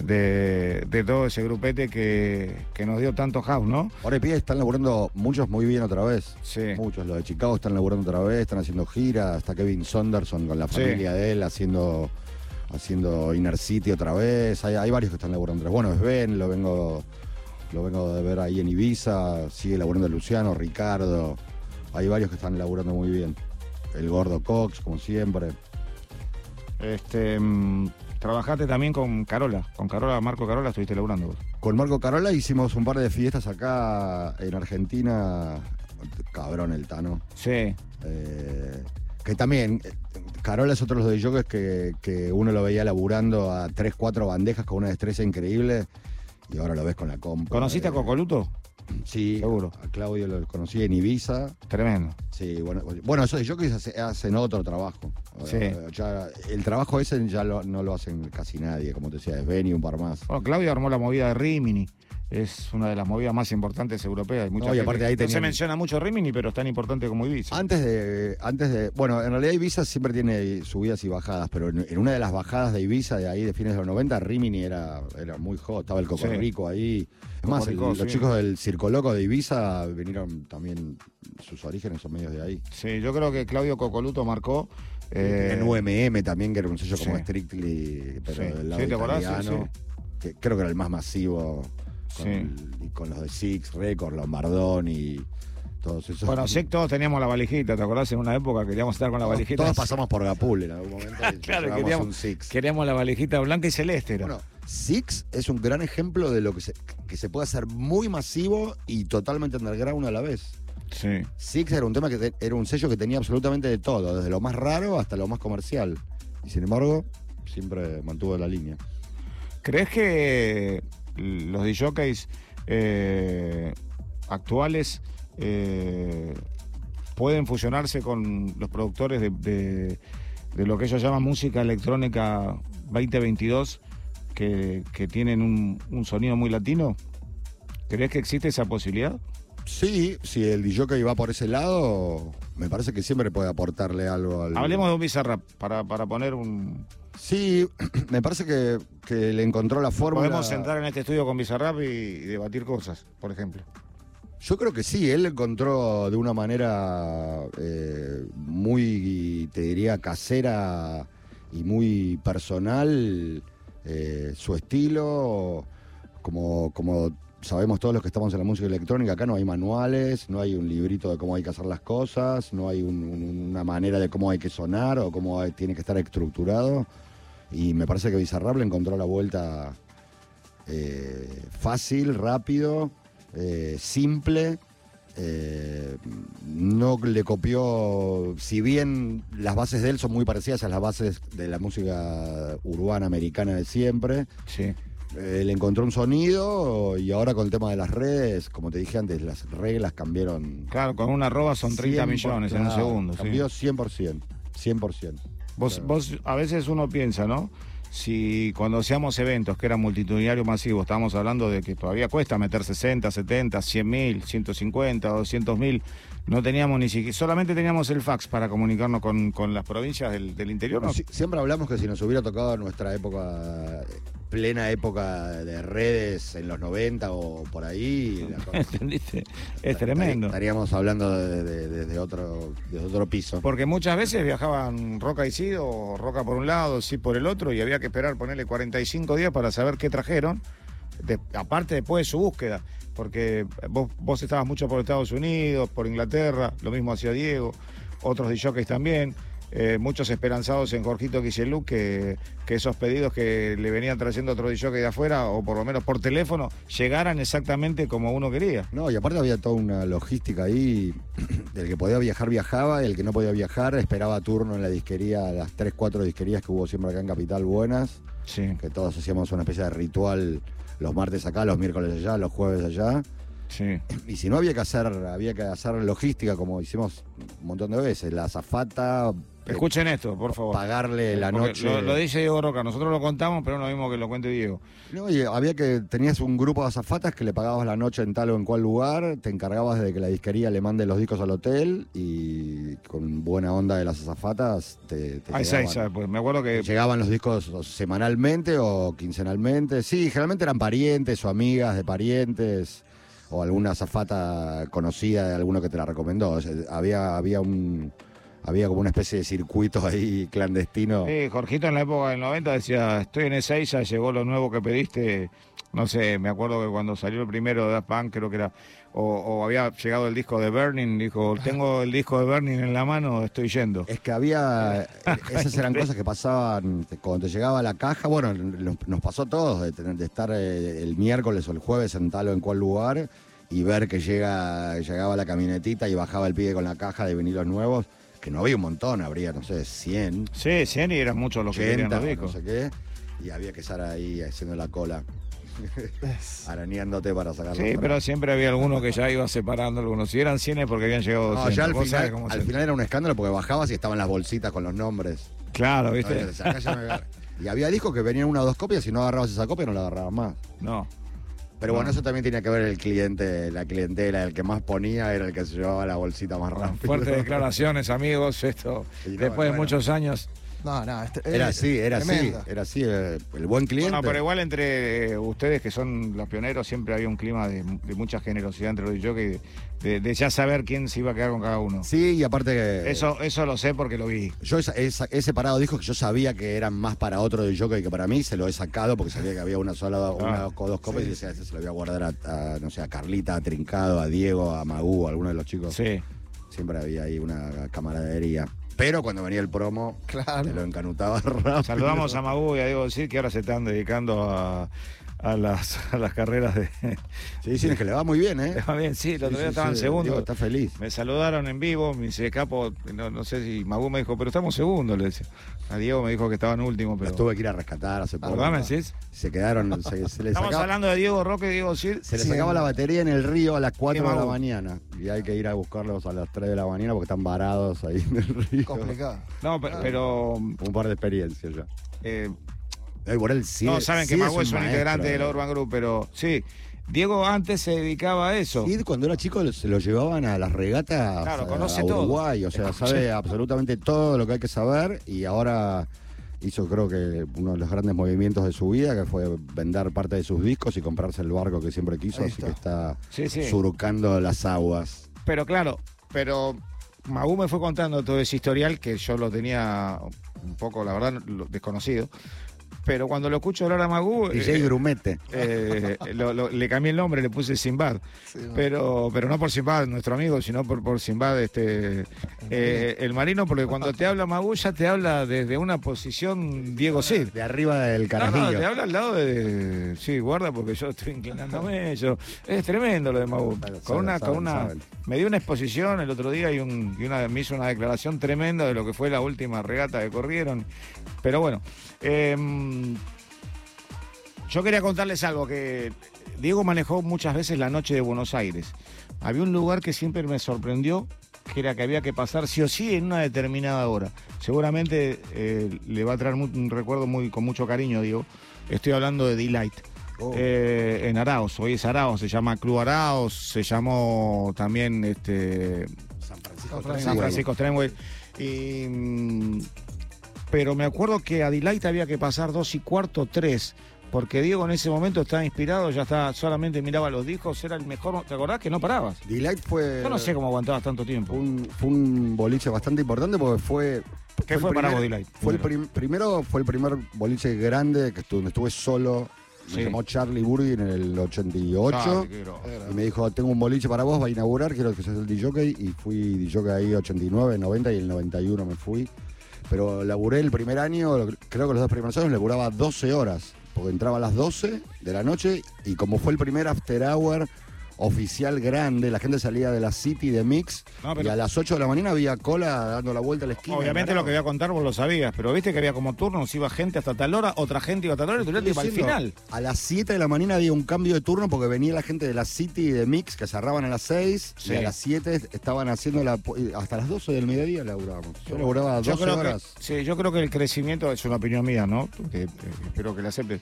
de, de todo ese grupete que, que nos dio tanto house, ¿no? Ahora y pie están laburando muchos muy bien otra vez. Sí. Muchos, los de Chicago están laburando otra vez, están haciendo giras, está Kevin Saunderson con la Sí. familia de él haciendo haciendo Inner City otra vez. Hay, hay varios que están laburando otra vez. Bueno, Sven, lo vengo, lo vengo de ver ahí en Ibiza, sigue laburando Luciano, Ricardo. Hay varios que están laburando muy bien. El gordo Cox, como siempre. Este, mm, trabajaste también con Carola, con Carola, Marco Carola, estuviste laburando vos. Con Marco Carola hicimos un par de fiestas acá en Argentina. Cabrón el Tano. Sí, Eh, que también, eh, Carola es otro de los jockeys que, que uno lo veía laburando a 3, 4 bandejas con una destreza increíble y ahora lo ves con la compa. ¿conociste a Eh, Cocoluto? Sí, Seguro. A Claudio lo conocí en Ibiza. Tremendo. Sí, bueno, bueno esos jockeys hace- hacen otro trabajo. Sí. Ya- el trabajo ese ya lo- no lo hacen casi nadie, como te decía, es Ben y un par más. Bueno, Claudio armó la movida de Rimini. Es una de las movidas más importantes europeas. Hay mucha No, y aparte ahí no se menciona mucho Rimini, pero es tan importante como Ibiza. Antes de, antes de, bueno, en realidad Ibiza siempre tiene subidas y bajadas, pero en, en una de las bajadas de Ibiza de ahí de fines de los 90, Rimini era, era muy hot, estaba el Coco Sí. Rico ahí. Es más, el- los sí. chicos del Circo Loco de Ibiza vinieron también, sus orígenes son medios de ahí. Sí, yo creo que Claudio Cocoluto marcó Eh, en UMM también, que era un sello como. Strictly, pero Sí. del lado italiano, que creo que era el más masivo con, Sí. y con los de Six Records, Lombardón y todos esos. Bueno, *laughs* sí, todos teníamos la valijita, ¿te acordás? En una época queríamos estar con la todos, valijita. todos pasamos por Gapul en algún momento. y *laughs* Claro, queríamos- un Six. Queríamos la valijita blanca y celeste. Era. Bueno, Six es un gran ejemplo de lo que se, que se puede hacer muy masivo y totalmente underground a la vez. sí. Six era un tema que te- era un sello que tenía absolutamente de todo, desde lo más raro hasta lo más comercial. Y sin embargo, siempre mantuvo la línea. ¿Crees que los DJs eh, actuales eh, pueden fusionarse con los productores de, de- de lo que ellos llaman música electrónica 2022, que, que tienen un, un sonido muy latino? ¿Crees que existe esa posibilidad? Sí, si el DJ va por ese lado, me parece que siempre puede aportarle algo al. Hablemos de un Bizarrap para, para poner un... Sí, *clears throat* me parece que, que le encontró la fórmula. Podemos entrar en este estudio con Bizarrap y, y debatir cosas, por ejemplo. Yo creo que sí, él encontró de una manera eh, muy, te diría, casera y muy personal eh, su estilo, como, como sabemos todos los que estamos en la música electrónica, acá no hay manuales, no hay un librito de cómo hay que hacer las cosas, no hay un- un- una manera de cómo hay que sonar o cómo hay- tiene que estar estructurado. Y me parece que Bizarrap le encontró la vuelta eh, fácil, rápido, eh, simple. eh, no le copió, si bien las bases de él son muy parecidas a las bases de la música urbana americana de siempre, Sí. eh, le encontró un sonido y ahora con el tema de las redes, como te dije antes, las reglas cambiaron. Claro, con una arroba son 30 100%, millones en un segundo. sí. Cambió 100%, 100%. Vos, Claro. vos, a veces uno piensa, ¿no? Si cuando hacíamos eventos que eran multitudinarios masivos, estábamos hablando de que todavía cuesta meter 60, 70, 100 mil, 150, 200 mil, no teníamos ni siquiera, solamente teníamos el fax para comunicarnos con, con las provincias del, del interior. ¿no? Si- siempre hablamos que si nos hubiera tocado nuestra época, eh, plena época de redes en los 90 o por ahí, *laughs* ¿Entendiste? Es tremendo. Estaríamos hablando de, de- de- de otro, de otro piso. Porque muchas veces viajaban Roca y Cid o Roca por un lado, Cid por el otro, y había que esperar ponerle 45 días para saber qué trajeron, de- aparte después de su búsqueda, porque vos, vos estabas mucho por Estados Unidos, por Inglaterra, lo mismo hacía Diego, otros DJs también, eh, muchos esperanzados en Jorgito Quiselú, que, que esos pedidos que le venían trayendo otro DJ de afuera, o por lo menos por teléfono, llegaran exactamente como uno quería. No, y aparte había toda una logística ahí. *clears throat* El que podía viajar, viajaba. y El que no podía viajar, esperaba turno en la disquería, las 3, 4 disquerías que hubo siempre acá en Capital buenas. Sí, Que todos hacíamos una especie de ritual los martes acá, los miércoles allá, los jueves allá. sí. Y si no había que hacer, había que hacer logística como hicimos un montón de veces. La azafata, Escuchen esto, por favor. pagarle la Porque noche. Lo, lo dice Diego Roca, nosotros lo contamos, pero no lo mismo que lo cuente Diego. No, y había que, tenías un grupo de azafatas que le pagabas la noche en tal o en cual lugar, te encargabas de que la disquería le mande los discos al hotel y con buena onda de las azafatas te, te Hay llegaban, seis, ¿sabes? Pues me acuerdo que. llegaban los discos semanalmente o quincenalmente. Sí, generalmente eran parientes o amigas de parientes o alguna azafata conocida de alguno que te la recomendó. O sea, había, había un había como una especie de circuito ahí clandestino. Sí, Jorgito en la época del 90 decía: Estoy en Ezeiza, llegó lo nuevo que pediste. No sé, me acuerdo que cuando salió el primero de Daft Punk, creo que era. O, o había llegado el disco de Burning, dijo: Tengo el disco de Burning en la mano, estoy yendo. Es que había, esas eran cosas que pasaban cuando te llegaba la caja, bueno, nos, nos pasó a todos, de, tener, de estar eh, el miércoles o el jueves en tal o en cual lugar y ver que llega, llegaba la camionetita y bajaba el pibe con la caja de vinilos nuevos, que no había un montón, habría, no sé, 100, Sí, 100 y eran muchos los que querían 80, los no discos. sé qué, y había que estar ahí haciendo la cola, *laughs* arañándote para sacar Sí, pero siempre había alguno que ya iba separando algunos. Si eran 100 es porque habían llegado No, 200. ya al final, al se- final era un escándalo porque bajabas y estaban las bolsitas con los nombres. Claro, ¿viste? Entonces, acá ya me agar- *laughs* Y había discos que venían una o dos copias y no agarrabas esa copia no la agarrabas más. No. Pero bueno, No. eso también tenía que ver el cliente, la clientela, el que más ponía era el que se llevaba la bolsita más rápido. Fuertes declaraciones, amigos. Esto, no, después de muchos años, No, no, este- Era eh, así, era así, era así, eh, el buen cliente. Bueno, pero igual entre eh, ustedes que son los pioneros siempre había un clima de, de mucha generosidad entre los jockeys, de, de ya saber quién se iba a quedar con cada uno. Sí, y aparte que... Eso, eso lo sé porque lo vi. Yo esa- esa- he separado discos que yo sabía que eran más para otro de jockey que para mí, se lo he sacado porque sabía que había una sola, una o dos copas y decía, ese se lo voy a guardar a, a, no sé, a Carlita, a Trincado, a Diego, a Magú, a alguno de los chicos. Sí. Siempre había ahí una camaradería. Pero cuando venía el promo, Claro. me lo encanutaba *laughs* rápido. Saludamos a Magu y a Diego Cid que ahora se están dedicando a, a las, a las carreras de. Sí, sí, es que le va muy bien, ¿eh? Va bien, sí, el otro Sí, día sí, estaban sí, segundos. Diego está feliz. Me saludaron en vivo, me dice Capo, no, no sé si Magu me dijo, pero estamos segundos, le decía. A Diego me dijo que estaban últimos, pero. Los tuve que ir a rescatar hace poco. ¿Verdad, decís? Se quedaron, se, se le Estamos sacaba, hablando de Diego Roque y Diego Cid. se le Sí. sacaba la batería en el río a las 4 Qué de la mago. mañana. Y hay que ir a buscarlos a las 3 de la mañana porque están varados ahí en el río. Complicado. No, pe- pero. Un par de experiencias ya. eh, Ay, por él sí. no, saben que sí Magu es un, maestro, integrante eh. de la Urban Group, pero sí. Diego antes se dedicaba a eso. Sí, cuando era chico se lo llevaban a las regatas Claro, a- conoce a todo. Uruguay, o sea, sabe absolutamente todo lo que hay que saber y ahora hizo creo que uno de los grandes movimientos de su vida, que fue vender parte de sus discos y comprarse el barco que siempre quiso, así está. que está Sí, sí. surcando las aguas. Pero claro, pero Magu me fue contando todo ese historial que yo lo tenía un poco, la verdad, desconocido. Pero cuando lo escucho hablar a Magu, DJ eh, Grumete. eh, lo- lo- le cambié el nombre, le puse Simbad. Sí. Pero, pero no por Simbad, nuestro amigo, sino por, por Simbad, este, eh, el marino, porque cuando te habla Magu ya te habla desde una posición Diego Cid. De arriba del carajillo. no, te habla al lado de. Sí, guarda porque yo estoy inclinándome. Yo, es tremendo lo de Magu. Saben, Con una, con una, me dio una exposición el otro día y, un, y una, me hizo una declaración tremenda de lo que fue la última regata que corrieron. Pero bueno, em, yo quería contarles algo que Diego manejó muchas veces la noche de Buenos Aires. Había un lugar que siempre me sorprendió, que era que había que pasar sí o sí en una determinada hora. Seguramente eh, le va a traer un recuerdo muy con mucho cariño, Diego. Estoy hablando de Delight. Oh. Eh, en Araos, hoy es Araos, se llama Club Araos, se llamó también este, San Francisco. San Francisco. San Francisco Strenway. Y, mm, pero me acuerdo que a Delight había que pasar dos y cuarto, tres. Porque Diego en ese momento estaba inspirado, ya estaba, solamente miraba los discos, era el mejor. ¿Te acordás que no parabas? Delight fue, Yo no sé cómo aguantabas tanto tiempo. fue, un, fue un boliche bastante importante porque fue. ¿Qué el fue para vos, Delight? Fue el Primero. prim- primero fue el primer boliche grande que estuve, donde estuve solo. Me Sí. llamó Charlie Burgi en el 88. Ah, qué grosso. Era- Y me dijo, tengo un boliche para vos, va a inaugurar, quiero que seas el DJ. Y fui DJ ahí 89, 90 y el 91 me fui. Pero laburé el primer año, creo que los dos primeros años, laburaba 12 horas. Porque entraba a las 12 de la noche y como fue el primer after hour oficial grande, la gente salía de la City de Mix No, pero- y a las 8 de la mañana había cola dando la vuelta a la esquina. Obviamente lo que voy a contar vos lo sabías, pero viste que había como turnos, iba gente hasta tal hora, otra gente iba hasta tal hora y tú iba al final. A las 7 de la mañana había un cambio de turno porque venía la gente de la City y de Mix que cerraban a las 6 Sí. y a las 7 estaban haciendo la. Hasta las 12 del mediodía laburábamos. Yo laburaba 12 Yo creo, que, horas. sí, yo creo que el crecimiento, es una opinión mía, ¿no? Que, eh, espero que la aceptes.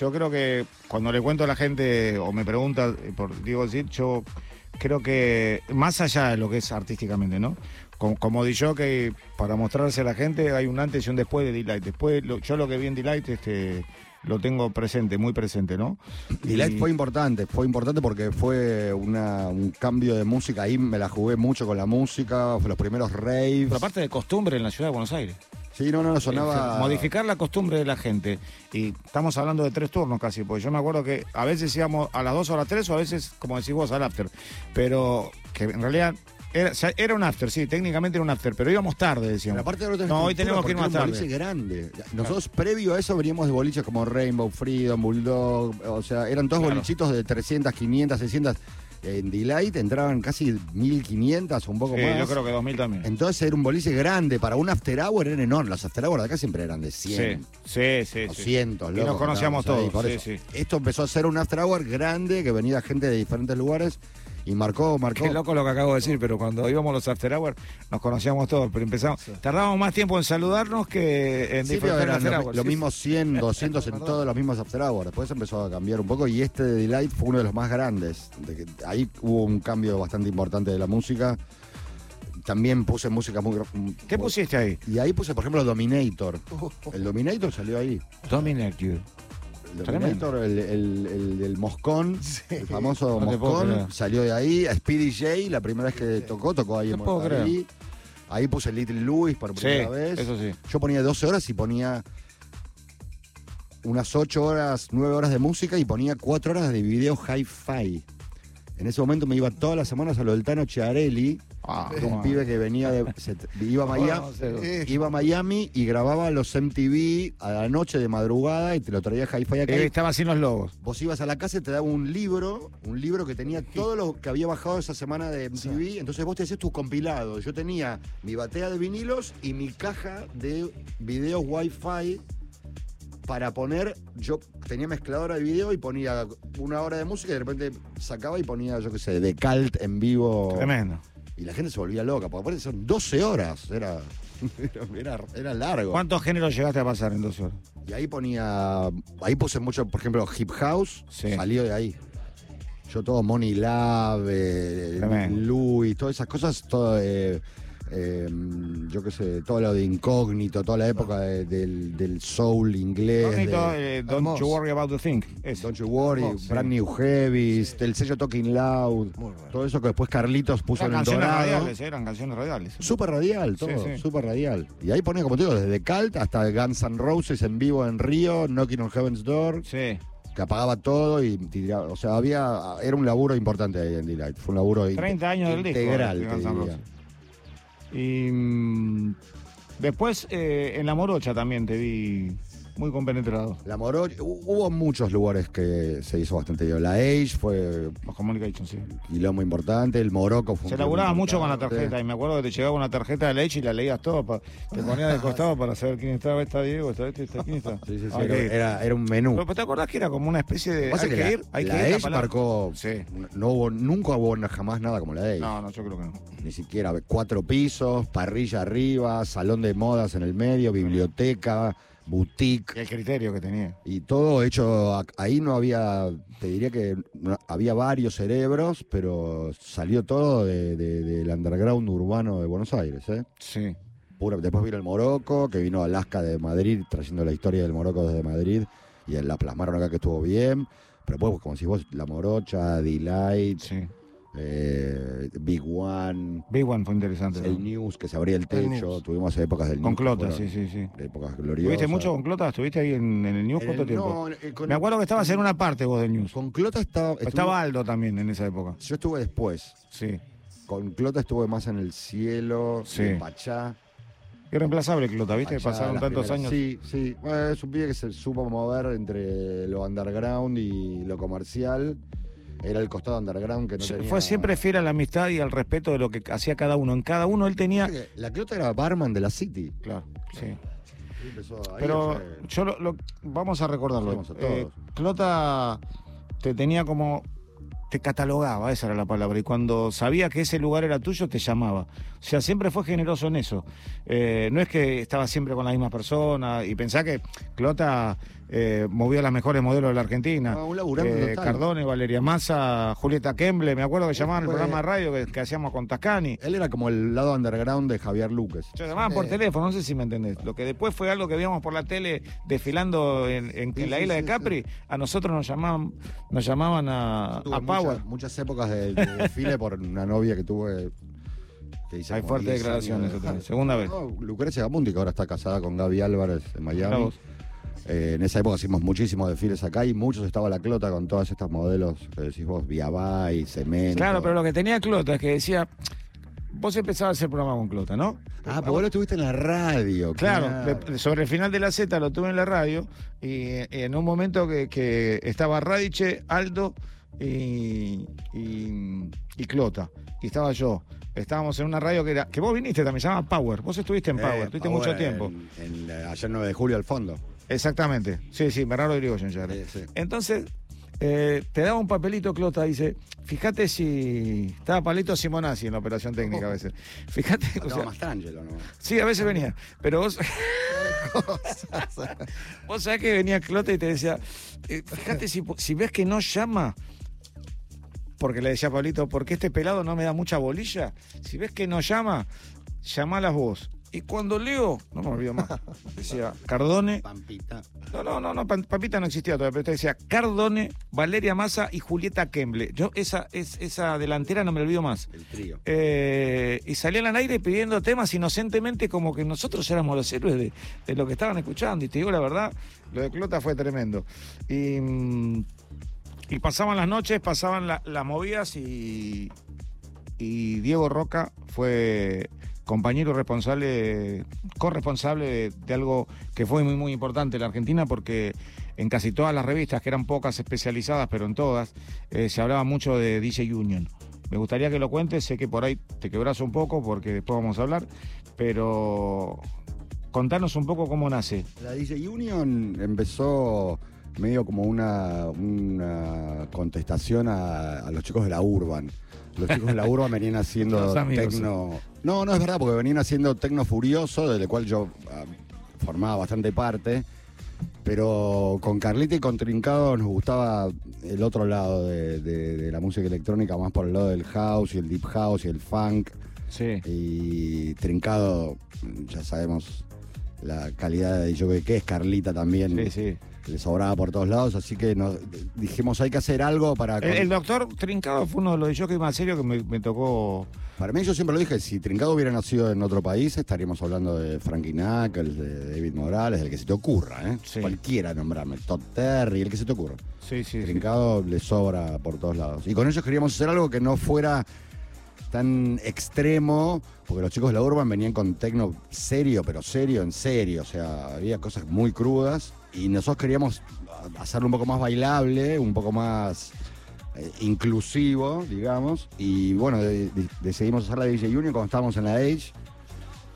Yo creo que cuando le cuento a la gente o me pregunta eh, por Diego Cid, yo creo que más allá de lo que es artísticamente, ¿no? Como, como yo que para mostrarse a la gente hay un antes y un después de Delight. Después, lo- yo lo que vi en Delight, este, lo tengo presente, muy presente, ¿no? Y- fue importante, fue importante porque fue una- un cambio de música. Ahí me la jugué mucho con la música, fue los primeros raves. Pero aparte de costumbre en la ciudad de Buenos Aires. Sí, no, no, no sonaba. Modificar la costumbre de la gente. Y estamos hablando de tres turnos casi, porque yo me acuerdo que a veces íbamos a las dos o a las tres o a veces, como decís vos, al after. Pero que en realidad era, o sea, era un after, sí, técnicamente era un after, pero íbamos tarde, Pero decíamos. aparte de No, hoy tenemos que ir más boliche grande. Nosotros previo a eso veníamos de boliches como Rainbow, Freedom, Bulldog, o sea, eran todos Claro. bolichitos de 300, 500, 600. En Delight entraban casi 1500 o un poco Sí, más. yo creo que 2000 también. Entonces era un boliche grande, para un after hour eran enormes. Los after hour de acá siempre eran de 100. Sí, sí, sí. sí. 200, Y nos conocíamos ahí, todos, por sí, eso. sí. Esto empezó a ser un after hour grande que venía gente de diferentes lugares y marcó, marcó. Qué loco lo que acabo de decir, pero cuando íbamos a los after hours nos conocíamos todos, pero empezamos, tardábamos más tiempo en saludarnos que en Sí, disfrutar eran after hours. lo Sí, mismo 100, 200 en todos los mismos after hours. Después empezó a cambiar un poco y este de Delight fue uno de los más grandes. De que- ahí hubo un cambio bastante importante de la música. también puse música muy... ¿Qué pusiste ahí? Y ahí puse, por ejemplo, Dominator. El Dominator salió ahí. Dominator. El el, el, el del Moscón, *laughs* el famoso No Moscón, salió de ahí. Speedy J, la primera vez que tocó, tocó ahí en ahí. Ahí puse Little Louis por Sí, primera vez. eso sí. Yo ponía 12 horas y ponía unas 8 horas, 9 horas de música y ponía 4 horas de video hi-fi. En ese momento me iba todas las semanas a lo del Tano Chiarelli, Ah, de un bueno. pibe que venía de. se- iba, a Miami, Bueno, sí. iba a Miami y grababa los MTV a la noche de madrugada y te lo traía hi-fi acá. Estaba sin los logos. Vos ibas a la casa y te daba un libro, un libro que tenía todo lo que había bajado esa semana de MTV. Entonces vos te hacías tus compilados. Yo tenía mi batea de vinilos y mi caja de videos Wi-Fi para poner. Yo tenía mezcladora de video y ponía una hora de música y de repente sacaba y ponía, yo qué sé, de cult en vivo. Tremendo. Y la gente se volvía loca, porque aparte son 12 horas. Era, *laughs* era, era largo. ¿Cuántos géneros llegaste a pasar en dos horas? Y ahí ponía. Ahí puse mucho, por ejemplo, Hip House. Sí. Salió de ahí. Yo todo Money Love, eh. Louis, todas esas cosas, todo. eh, eh, yo qué sé, todo lo de incógnito, toda la época de- del, del soul inglés. Incógnito, de- eh, don't you worry about the thing. Don't You Worry, Brand New Heavies, del sello Talking Loud, bueno. todo eso que después Carlitos puso Eran en el canciones dorado. radiales, eh, eran canciones radiales. Súper radial, todo, Sí, sí. súper radial. Y ahí ponía, como te digo, desde Cult hasta Guns N' Roses en vivo en Río, Knocking on Heaven's Door, Sí. que apagaba todo y tiraba. O sea, había. Era un laburo importante ahí en Delight. Fue un laburo 30 años del disco. integral, de te Guns N' diría. Y mm, después eh, en La Morocha también te vi muy compenetrado. La Moro, hu- hubo muchos lugares que se hizo bastante bien. La Age fue Los Communications, sí. quilombo importante, el Morocco fue Se laburaba mucho con la tarjeta y me acuerdo que te llegaba una tarjeta de leche y la leías todo. pa- te ponías de costado para saber quién estaba. Está Diego, está este, está quién está. *laughs* Sí, sí, sí, era, era- era un menú. Pero ¿Te acordás que era como una especie de. Hay que que, la, ir, hay la que ir. la Age marcó. Sí. No hubo, nunca hubo jamás nada como la Age. No, no, yo creo que no. Ni siquiera cuatro pisos, parrilla arriba, salón de modas en el medio, biblioteca, boutique. Y el criterio que tenía. Y todo hecho, ahí no había, te diría que no- había varios cerebros, pero salió todo de- de- del underground urbano de Buenos Aires. ¿eh? Sí. Pura- después vino el Morocco, que vino Alaska de Madrid, trayendo la historia del Morocco desde Madrid, y la plasmaron acá que estuvo bien. Pero después, como si vos, La Morocha, Delight, Sí. Eh, Big One, Big One fue interesante. el News, que se abría el techo, tuvimos épocas del Con News. que Clota, fueron sí, sí, sí. Épocas gloriosas. ¿Tuviste mucho con Clota? ¿Estuviste ahí en, en el News cuánto el- tiempo? no, eh, con- Me acuerdo que estabas en una parte vos del News. Con Clota estaba. Estaba Aldo también en esa época. Yo estuve después. Sí. Con Clota estuve más en el cielo, Sí. en Pachá. Irreemplazable Clota, ¿viste? Pachá, Pasaron tantos primeras- años. Sí, sí. Bueno, es un pibe que se supo mover entre lo underground y lo comercial. Era el costado underground que no Sí, tenía... Fue siempre fiel a la amistad y al respeto de lo que hacía cada uno. En cada uno él tenía. La Clota era barman de la City. Claro, sí. Empezó, ahí Pero fue- yo lo, lo- vamos a recordarlo. Vamos a todos. Eh, Clota te tenía como te catalogaba, esa era la palabra, y cuando sabía que ese lugar era tuyo, te llamaba. O sea, siempre fue generoso en eso. Eh, no es que estaba siempre con la misma persona, y pensá que Clota eh, movió las mejores modelos de la Argentina. No, un laburante Eh, total. Cardone, Valeria Massa, Julieta Kemble, me acuerdo que llamaban el Fue- programa de radio que, que hacíamos con Tascani. Él era como el lado underground de Javier Luques. Se llamaban por teléfono, no sé si me entendés. Lo que después fue algo que veíamos por la tele desfilando en, en- Sí, en la sí, isla sí, de Capri. A nosotros nos llamaban, nos llamaban a, a Power. muchas, muchas épocas de, de desfile por una novia que tuve. Que hice Hay fuertes 10 declaraciones. Segunda vez. No, Lucrecia Gamundi, que ahora está casada con Gaby Álvarez en Miami. Eh, en esa época hicimos muchísimos desfiles acá y muchos estaba la clota con todas estas modelos que decís vos, Viabay, Cemento. Claro, pero lo que tenía Clota es que decía, vos empezabas a hacer programa con Clota, ¿no? Ah, pero vos lo estuviste en la radio. Claro, sobre el final de la Z lo tuve en la radio y, eh, en un momento que, que estaba Radiche, Aldo y, y, y Clota. Y estaba yo. Estábamos en una radio que era. que vos viniste también, se llama Power. Vos estuviste en Power, Eh, estuviste Power mucho tiempo. En, en, el 9 de julio al fondo. Exactamente. Sí, sí, Bernardo Irigoyen ya. Sí, sí. Entonces, eh, te daba un papelito, Clota, dice, fíjate si. Estaba Palito Simonazzi en la operación técnica a veces. Fíjate. o Faltaba sea, ¿no? Sí, a veces venía. Pero vos. *laughs* vos sabés que venía Clota y te decía, eh, fíjate si, si ves que no llama, porque le decía a Pablito, ¿por qué este pelado no me da mucha bolilla? Si ves que no llama, las vos. Y cuando leo, no me olvido más, *laughs* decía Cardone. Pampita. No, no, no, no, Pampita no existía todavía, pero decía Cardone, Valeria Massa y Julieta Kemble. Yo esa, es, esa delantera no me olvido más. El trío. Eh, y salían al aire pidiendo temas inocentemente como que nosotros éramos los héroes de, lo que estaban escuchando. Y te digo la verdad, lo de Clota fue tremendo. Y, mm, y pasaban las noches, pasaban las movidas y, y Diego Roca fue compañero responsable, corresponsable de, algo que fue muy, muy importante en la Argentina porque en casi todas las revistas, que eran pocas especializadas, pero en todas, eh, se hablaba mucho de DJ Union. Me gustaría que lo cuentes, sé que por ahí te quebras un poco porque después vamos a hablar, pero contanos un poco cómo nace. La DJ Union empezó medio como una, contestación a los chicos de la Urban los chicos de la urba venían haciendo tecno. No, no es verdad, porque venían haciendo tecno furioso, del cual yo ah, formaba bastante parte. Pero con Carlita y con Trincado nos gustaba el otro lado de, la música electrónica, más por el lado del house y el deep house y el funk. Sí. Y Trincado, ya sabemos la calidad de yo que es Carlita también. Sí, sí le sobraba por todos lados, así que nos dijimos hay que hacer algo para... El, doctor Trincado fue uno de los jockeys más serios que me, tocó... Para mí yo siempre lo dije, si Trincado hubiera nacido en otro país, estaríamos hablando de Frankie Knuckles, de David Morales, del que se te ocurra, ¿eh? Cualquiera nombrarme, Todd Terry, el que se te ocurra. Sí, sí. Trincado le sobra por todos lados. Y con ellos queríamos hacer algo que no fuera tan extremo, porque los chicos de la Urban venían con tecno serio, pero serio, en serio, o sea, había cosas muy crudas y nosotros queríamos hacerlo un poco más bailable, un poco más eh, inclusivo, digamos, y bueno, decidimos hacer la DJ Union cuando estábamos en la Age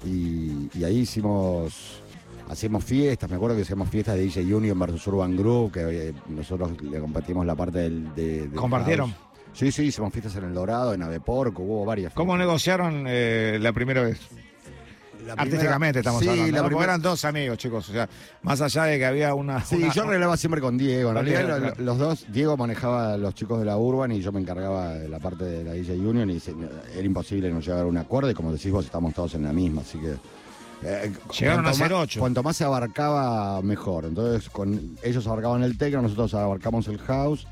y, ahí hicimos hacíamos fiestas, me acuerdo que hacíamos fiestas de DJ Union versus Urban Group, que eh, nosotros le compartimos la parte del... De, ¿Compartieron? Sí, sí, hicimos fiestas en El Dorado, en Aveporco, hubo varias. ¿Cómo negociaron eh, la primera vez? Artísticamente estamos hablando. La eran dos amigos, chicos. O sea, más allá de que había una. Sí, yo arreglaba siempre con Diego. En realidad, los, dos, Diego manejaba a los chicos de la Urban y yo me encargaba de la parte de la DJ Union y era imposible no llegar a un acuerdo. Y como decís vos, estamos todos en la misma, así que. Eh, Llegaron a ser ocho. Cuanto más se abarcaba, mejor. Entonces, con ellos abarcaban el techno, nosotros abarcamos el house.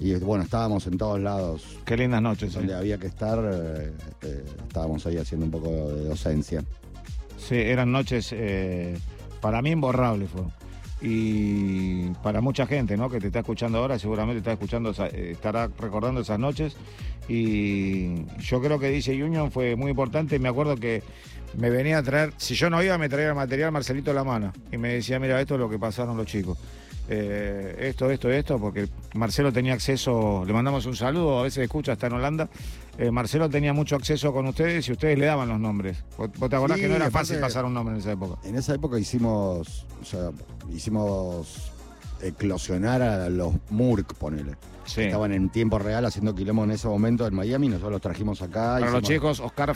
Y bueno, estábamos en todos lados. Qué lindas noches. Donde había que estar, eh, eh, estábamos ahí haciendo un poco de docencia. Sí, eran noches eh, para mí imborrables fue. Y para mucha gente, ¿no? Que te está escuchando ahora, seguramente está escuchando, eh, estará recordando esas noches. Y yo creo que dice Union fue muy importante. Me acuerdo que me venía a traer, si yo no iba, me traía el material Marcelito La Mano. Y me decía, mira, esto es lo que pasaron los chicos. Eh, esto, esto, esto, porque Marcelo tenía acceso, le mandamos un saludo, a veces escucha, está en Holanda. Eh, Marcelo tenía mucho acceso con ustedes y ustedes le daban los nombres. ¿Vos, te acordás que no era fácil pasar un nombre en esa época? En esa época hicimos, o sea, hicimos eclosionar a los Murk, ponele. Estaban en tiempo real haciendo quilombo en ese momento en Miami, nosotros los trajimos acá. Para los chicos, Oscar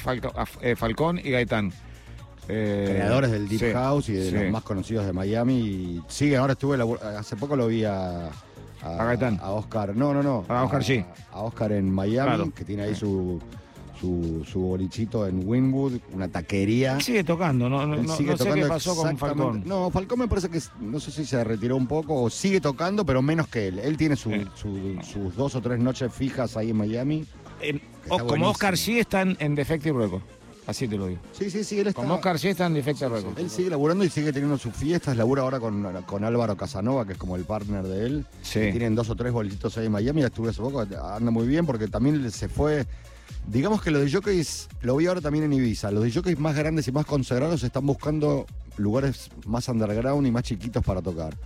eh, Falcón y Gaitán. Eh, creadores del Deep House y de los más conocidos de Miami. sí, ahora estuve, hace poco lo vi a, a, Oscar. No, no, no. A Oscar, sí. A Oscar en Miami, que tiene ahí su, su, bolichito en Winwood, una taquería. Sigue tocando, no, no, sigue sé qué pasó con Falcón. No, Falcón me parece que, no sé si se retiró un poco o sigue tocando, pero menos que él. Él tiene sus dos o tres noches fijas ahí en Miami. como Oscar sí están en Defective Record. Así te lo digo. Sí, sí, sí, él está. Como Oscar está en Defecta Records. Él sigue laburando y sigue teniendo sus fiestas. Labura ahora con, con Álvaro Casanova, que es como el partner de él. Sí. Tienen dos o tres bolititos ahí en Miami. Ya estuve hace poco. Anda muy bien porque también se fue. Digamos que los de jockeys, lo vi ahora también en Ibiza. Los de jockeys más grandes y más consagrados están buscando lugares más underground y más chiquitos para tocar.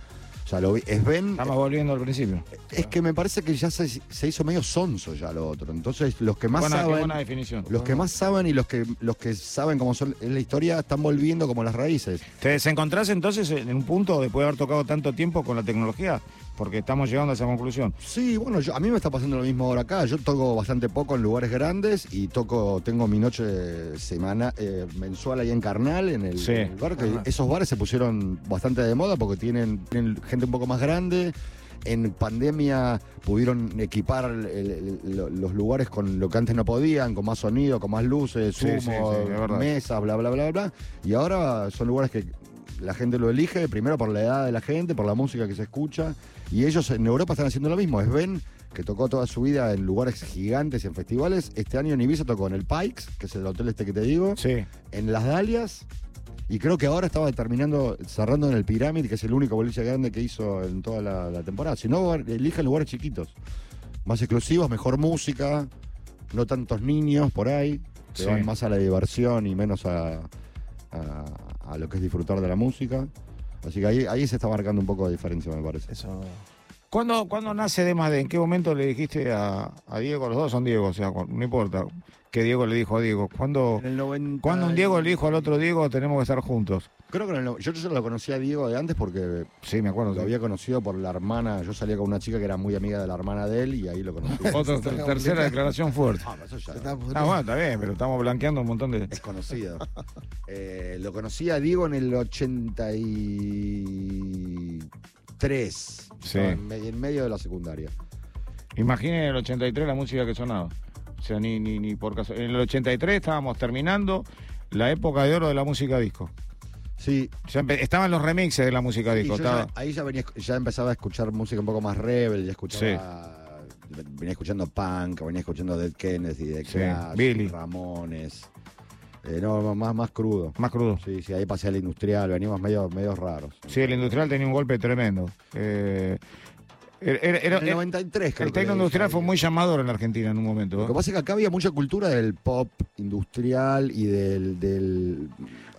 O sea, lo Estamos volviendo al principio. Es que me parece que ya se, hizo medio sonso ya lo otro. Entonces, los que más saben. definición. Los que más saben y los que los que saben cómo son es la historia están volviendo como las raíces. ¿Te desencontrás entonces en un punto después de haber tocado tanto tiempo con la tecnología? Porque estamos llegando a esa conclusión. Sí, bueno, yo, a mí me está pasando lo mismo ahora acá. Yo toco bastante poco en lugares grandes y toco, tengo mi noche semana, eh, mensual ahí en Carnal, en el, bar. esos bares se pusieron bastante de moda porque tienen, gente un poco más grande. en pandemia pudieron equipar el- el- lo- los lugares con lo que antes no podían, con más sonido, con más luces, Sí, humo, sí, sí, mesas, bla, bla, bla, bla. Y ahora son lugares que la gente lo elige, primero por la edad de la gente, por la música que se escucha. Y ellos en Europa están haciendo lo mismo. Sven, que tocó toda su vida en lugares gigantes y en festivales, este año en Ibiza tocó en el Pikes, que es el hotel este que te digo, Sí. en Las Dalias. Y creo que ahora estaba terminando, cerrando en el Pyramid, que es el único boliche grande que hizo en toda la, la temporada. Si no, eligen lugares chiquitos, más exclusivos, mejor música, no tantos niños por ahí, que Sí. van más a la diversión y menos a, a- a lo que es disfrutar de la música. Así que ahí, ahí se está marcando un poco de diferencia, me parece. Eso. ¿Cuándo, cuándo nace de más de? ¿En qué momento le dijiste a, a Diego? Los dos son Diego, o sea, no importa que Diego le dijo a Diego. ¿Cuándo, En el 90 ¿cuándo un Diego le dijo al otro Diego tenemos que estar juntos? Creo que no- yo, yo lo conocía a Diego de antes porque Sí, me acuerdo. lo había conocido por la hermana. Yo salía con una chica que era muy amiga de la hermana de él y ahí lo conocí. Otra ter- tercera declaración fuerte. Ah, eso ya Se está Ah, bueno, está bien, pero estamos blanqueando un montón de. es conocido. Eh, lo conocí a Diego en el 83. Sí. Estaba En, me- en medio de la secundaria. Imaginen en el 83 la música que sonaba. O sea, ni, ni, ni por caso. En el 83 estábamos terminando la época de oro de la música disco. Sí. Ya estaban los remixes de la música disco. yo estaba- ya- ahí ya, venía, ya empezaba a escuchar música un poco más rebel, ya escuchaba. Venía escuchando punk, venía escuchando Dead Kennedy, The Sí, Clash, Billy. Ramones. Eh, no, más, más crudo. Más crudo. Sí, sí, ahí pasé al industrial, veníamos medio, medio raros. Sí, el industrial tenía un golpe tremendo. Eh, era- era- era- En el 93, creo el tecno industrial fue muy llamador en la Argentina en un momento. Lo ¿eh? que pasa es que acá había mucha cultura del pop industrial y del, del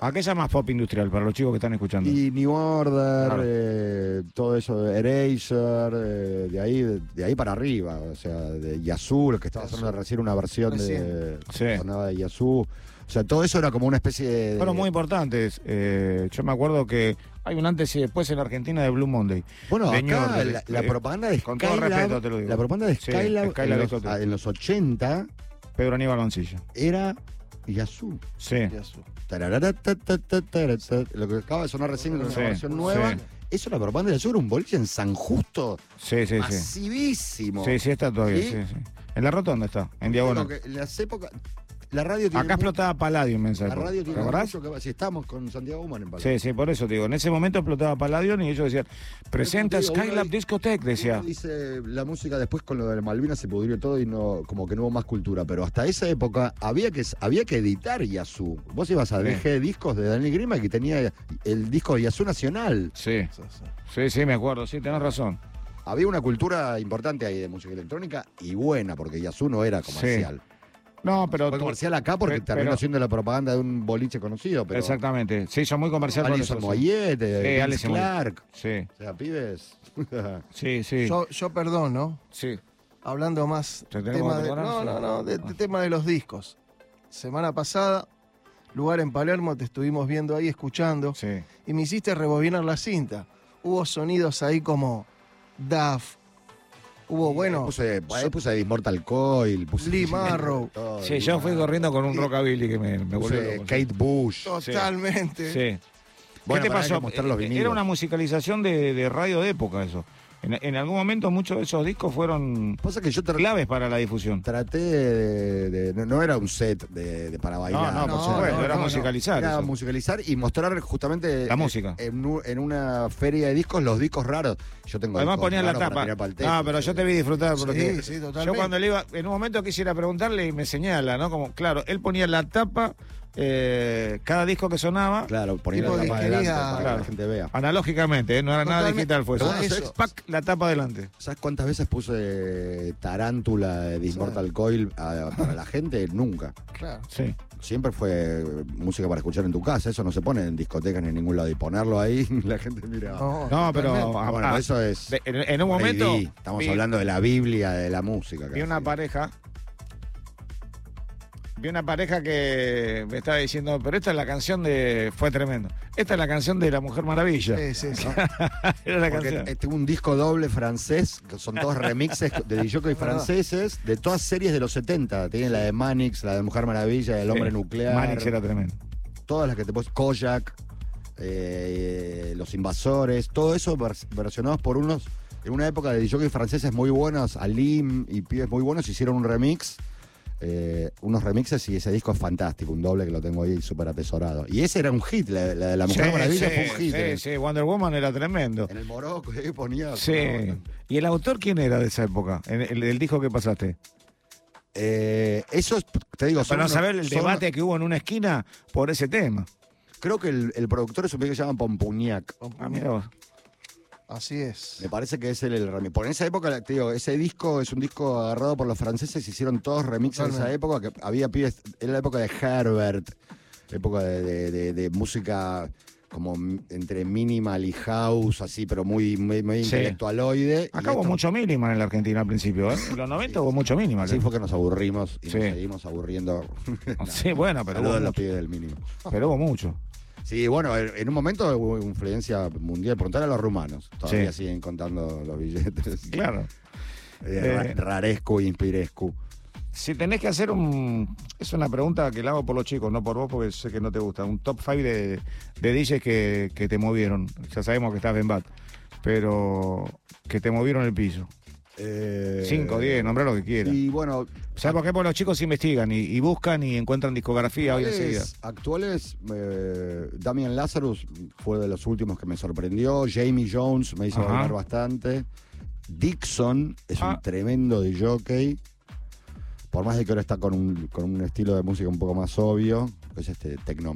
¿A qué llamas pop industrial para los chicos que están escuchando? y New Order, Claro. eh, todo eso Eraser, eh, de ahí de, de ahí para arriba, o sea, de Yazoo, lo que estaba sonando recién una versión de Sí. sonaba de Yazoo. O sea, todo eso era como una especie de, Fueron muy importantes. Eh, yo me acuerdo que hay un antes y después en la Argentina de Blue Monday. Bueno, de New acá Order, la, la propaganda de con todo respeto te lo digo. la propaganda de Sí, Skylab, en, los, Discotheque. en los 80 Pedro Aníbal Mancilla. era Yazoo. Sí. Lo que acaba de sonar recién en una Sí, versión nueva. sí. Eso era propaganda de Yazoo, era un boliche en San Justo, Sí, sí, sí. masivísimo. Sí, sí, está todavía. ¿Sí? Sí, sí. En la rotonda está, en diagonal. que en las épocas. La radio tiene. Acá explotaba Palladium en esa La radio ¿Te tiene mucho que. Si estamos con Santiago Human en Palacio. Sí, sí, por eso te digo. En ese momento explotaba Palladium y ellos decían, presenta Digo, Skylab di- Discotech, decía. Dice la música después con lo de Malvinas se pudrió todo y no como que no hubo más cultura, pero hasta esa época había que había que editar Yazoo. Vos ibas a. DG discos de Daniel Grima que tenía el disco de Yazoo nacional. Sí, sí, sí. sí, sí, me acuerdo, sí, tenés razón. Había una cultura importante ahí de música electrónica y buena porque Yazoo no era comercial. No, pero... Fue comercial acá porque pero- terminó siendo la propaganda de un boliche conocido, pero Exactamente, se hizo muy comercial por Alison. Moyet, eh, Sí, Alison. Clark, Sí, o sea, pibes. *laughs* sí, sí. Yo, yo perdono, Sí, hablando más ¿Te tema de, no, no, no, de, de Ah. tema de los discos. Semana pasada, lugar en Palermo, te estuvimos viendo ahí, escuchando, sí. y me hiciste rebobinar la cinta. Hubo sonidos ahí como DAF, hubo, bueno, puse, ahí puse Immortal Coil, puse Lee Marrow. todo, Sí, Lee yo fui Marrow. corriendo con un rockabilly que me, me volvió Puse loco. Kate Bush. totalmente. Sí. Bueno, ¿Qué te pará, hay pasó? que mostrar los Eh, vinilos. Era una musicalización de, de radio de época eso. En, en algún momento muchos de esos discos fueron Pasa que yo claves para la difusión. traté de, de- no, no era un set de, de para bailar. no, por no, supuesto, no, era musicalizar. Era eso. musicalizar y mostrar justamente La música. En, una feria de discos los discos raros. Yo tengo Además ponían la tapa. No, pero yo te vi disfrutar porque Sí, sí, yo cuando le iba, en un momento quisiera preguntarle y me señala, ¿no? Como, claro, él ponía la tapa, eh, cada disco que sonaba, Claro, poniendo la tapa adelante para que la gente vea. analógicamente, ¿eh? no era nada digital, fue eso. Ah, eso. Pac, la tapa adelante. ¿Sabes cuántas veces puse Tarántula de Immortal Coil a- para la gente? Nunca. Claro. Sí. Siempre fue música para escuchar en tu casa. Eso no se pone en discotecas ni en ningún lado. Y ponerlo ahí, *laughs* la gente mira. No, No, pero ah, bueno, ah, eso es. de- en, en un momento Lady. Estamos vi- hablando de la Biblia de la música. vi casi. una pareja vi una pareja que me estaba diciendo, pero esta es la canción de fue tremendo. Esta es la canción de la Mujer Maravilla. Sí, sí, sí. *laughs* Era la Porque canción. tengo un disco doble francés, que son todos remixes de DJ franceses, de todas series de los 70. Tiene la de Manix, la de Mujer Maravilla, El Hombre Sí. Nuclear. Manix era tremendo. Todas las que te puedes. Kojak, eh, Los Invasores, todo eso vers- versionados por unos En una época de DJs franceses muy buenos, Alim y pibes muy buenos, hicieron un remix. Eh, unos remixes y ese disco es fantástico, un doble que lo tengo ahí súper atesorado. Y ese era un hit, la, la de la Mujer Sí, Maravilla sí, fue un hit. sí, sí, Wonder Woman era tremendo. en el Morocco, ahí ponía. Sí. ¿Y el autor quién era de esa época? El, el disco que pasaste. Eh, eso es, te digo, son Para no saber el son- debate que hubo en una esquina por ese tema. Creo que el, productor es un pibe que se llama Pompuniac. Ah, mira vos. Así es. Me parece que es el, el remix. Por en esa época, digo, ese disco es un disco agarrado por los franceses, hicieron todos remixes en esa época, que había pibes, era la época de Herbert, época de, de- de- de música como entre minimal y house, así, pero muy, muy, muy Sí. intelectualoide. Acá hubo esto- mucho minimal en la Argentina al principio, ¿eh? En los 90 hubo mucho minimal. Así ¿eh? fue que nos aburrimos y Sí. nos seguimos aburriendo. *laughs* Sí, bueno, pero hubo, los pibes del mínimo. pero hubo mucho. Sí, bueno, en un momento hubo influencia mundial. Preguntar a los rumanos. Todavía Sí. siguen contando los billetes. Claro. Eh, Eh. rarescu e inspirescu. Si tenés que hacer un. Es una pregunta que la hago por los chicos, no por vos, porque sé que no te gusta. Un top 5 de, de DJs que, que te movieron. Ya sabemos que estás en bat, pero que te movieron el piso. Eh, 5, 10, nombrar lo que quieras. Y bueno, ¿Sabes por qué? Porque los chicos investigan y, y buscan y encuentran discografía hoy enseguida. actuales, actuales eh, Damian Lazarus fue de los últimos que me sorprendió. Jamie Jones me hizo bailar bastante. Dixon es Ah. un tremendo de jockey. Por más de que ahora está con un, con un estilo de música un poco más obvio, que es este tecno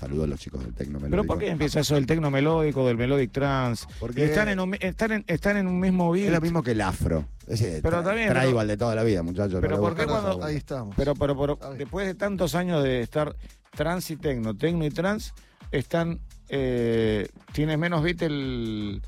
melódico. Saludo a los chicos del tecno melódico. ¿Pero por qué empieza eso del tecno melódico, del melodic trance? Porque Están en, un, están, en, están en un mismo beat. es lo mismo que el afro. Ese Pero tra- está bien, tribal pero- de toda la vida, muchachos. pero ¿por qué cuando- Ahí estamos. Pero, pero, después de tantos años de estar trans y tecno, tecno y trans, están. Eh, tiene menos beat el,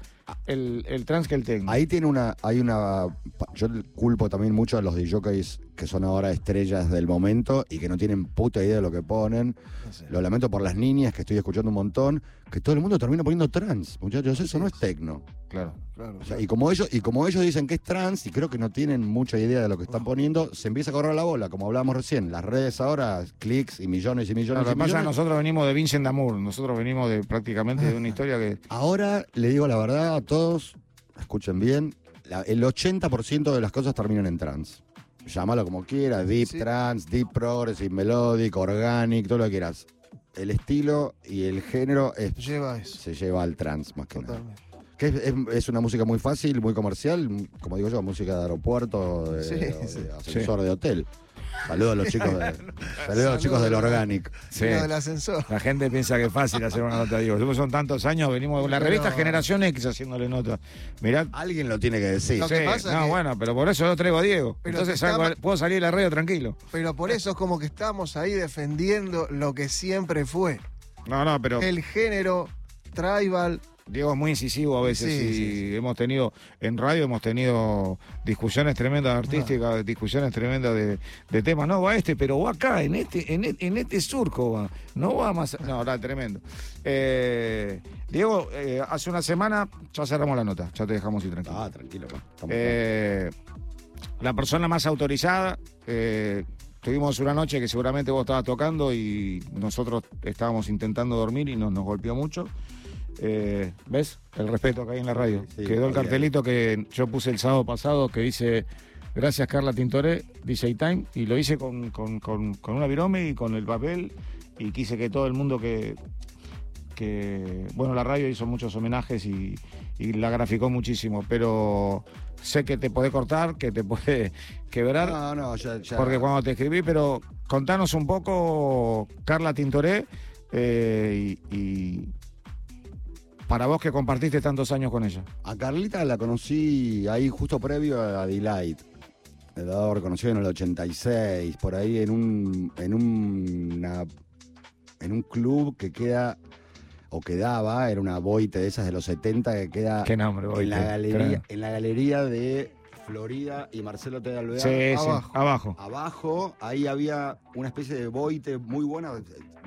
el, el trans que el tecno. Ahí tiene una, hay una, yo culpo también mucho a los DJs que son ahora estrellas del momento y que no tienen puta idea de lo que ponen. No sé. Lo lamento por las niñas que estoy escuchando un montón, que todo el mundo termina poniendo trans, muchachos, eso no es tecno. Claro. Claro, O sea, y como ellos, y como ellos dicen que es trans, y creo que no tienen mucha idea de lo que están poniendo, se empieza a correr la bola, como hablábamos recién. Las redes ahora, clics y millones y millones Lo que pasa nosotros venimos de Vincent Damour, nosotros venimos de prácticamente de una *laughs* historia que. Ahora le digo la verdad a todos, escuchen bien, la- el 80% de las cosas terminan en trans. Llámalo como quieras, deep Sí. trans, deep progressive, melodic, organic, todo lo que quieras. El estilo y el género es- Lleva eso. se lleva al trans más que nada. Que es, es- es una música muy fácil, muy comercial, como digo yo, música de aeropuerto, de, Sí, de sí. ascensor de hotel. Saludos a los chicos, de, *laughs* saludos a los chicos del Organic. Sí. Del ascensor. La gente piensa que es fácil hacer una nota, digo. Son tantos años, venimos de la Pero- revista Generación X haciéndole notas. Mirá. Alguien lo tiene que decir. Lo Sí, que pasa no, que- bueno, pero por eso yo traigo a Diego. Pero Entonces está puedo salir de la radio tranquilo. Pero por eso es como que estamos ahí defendiendo lo que siempre fue. No, no, pero El género tribal. Diego es muy incisivo a veces Sí, y sí, sí. hemos tenido, en radio hemos tenido discusiones tremendas artísticas, discusiones tremendas de, de temas. No va este, pero va acá, en este, en, e- en este surco va. No va más. No, era tremendo. Eh, Diego, eh, hace una semana ya cerramos la nota, ya te dejamos ir tranquilo. Ah, tranquilo. Estamos Eh, la persona más autorizada, eh, tuvimos una noche que seguramente vos estabas tocando y nosotros estábamos intentando dormir y nos, nos golpeó mucho. Eh, ¿Ves? El respeto que hay en la radio. Sí, Quedó el cartelito que yo puse el sábado pasado que dice Gracias Carla Tintoré, DJ Time, y lo hice con, con, con- con una virome y con el papel y quise que todo el mundo que, que bueno, la radio hizo muchos homenajes y, y la graficó muchísimo, pero sé que te puede cortar, que te puede *laughs* quebrar, No, no, ya, ya. porque cuando te escribí, pero contanos un poco, Carla Tintoré, eh, y, y para vos que compartiste tantos años con ella. A Carlita la conocí ahí justo previo a Delight. La conocido en el 86, por ahí en un, en un, una- en un club que queda, o quedaba, era una boite de esas de los 70 que queda Qué nombre, en, Boite, la galería, en la galería de Florida y Marcelo T. Alvear. Sí, sí, abajo. abajo. Abajo, ahí había una especie de boite muy buena,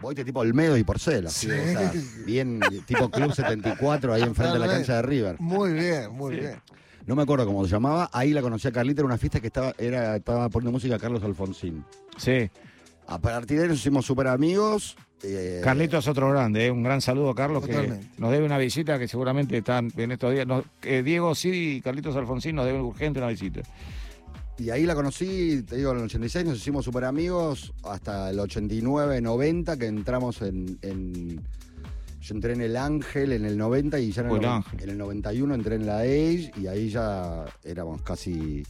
boite tipo Olmedo y Porcel, así, o sea, bien tipo Club 74, ahí enfrente de la cancha de River. Muy bien, muy Sí. bien. No me acuerdo cómo se llamaba, ahí la conocí a Carlita, era una fiesta que estaba, era, estaba poniendo música Carlos Alfonsín. Sí. A partir de ahí nos hicimos súper amigos. Eh, Carlitos es otro grande, ¿eh? un gran saludo a Carlos que nos debe una visita que seguramente están en estos días. Nos- eh, Diego Sidi y Carlitos Alfonsín nos deben urgente una visita. Y ahí la conocí, te digo, en el 86 nos hicimos súper amigos hasta el 89, 90, que entramos en, en- Yo entré en el Ángel en el 90 y ya en el, en el 91 entré en la Age y ahí ya éramos casi,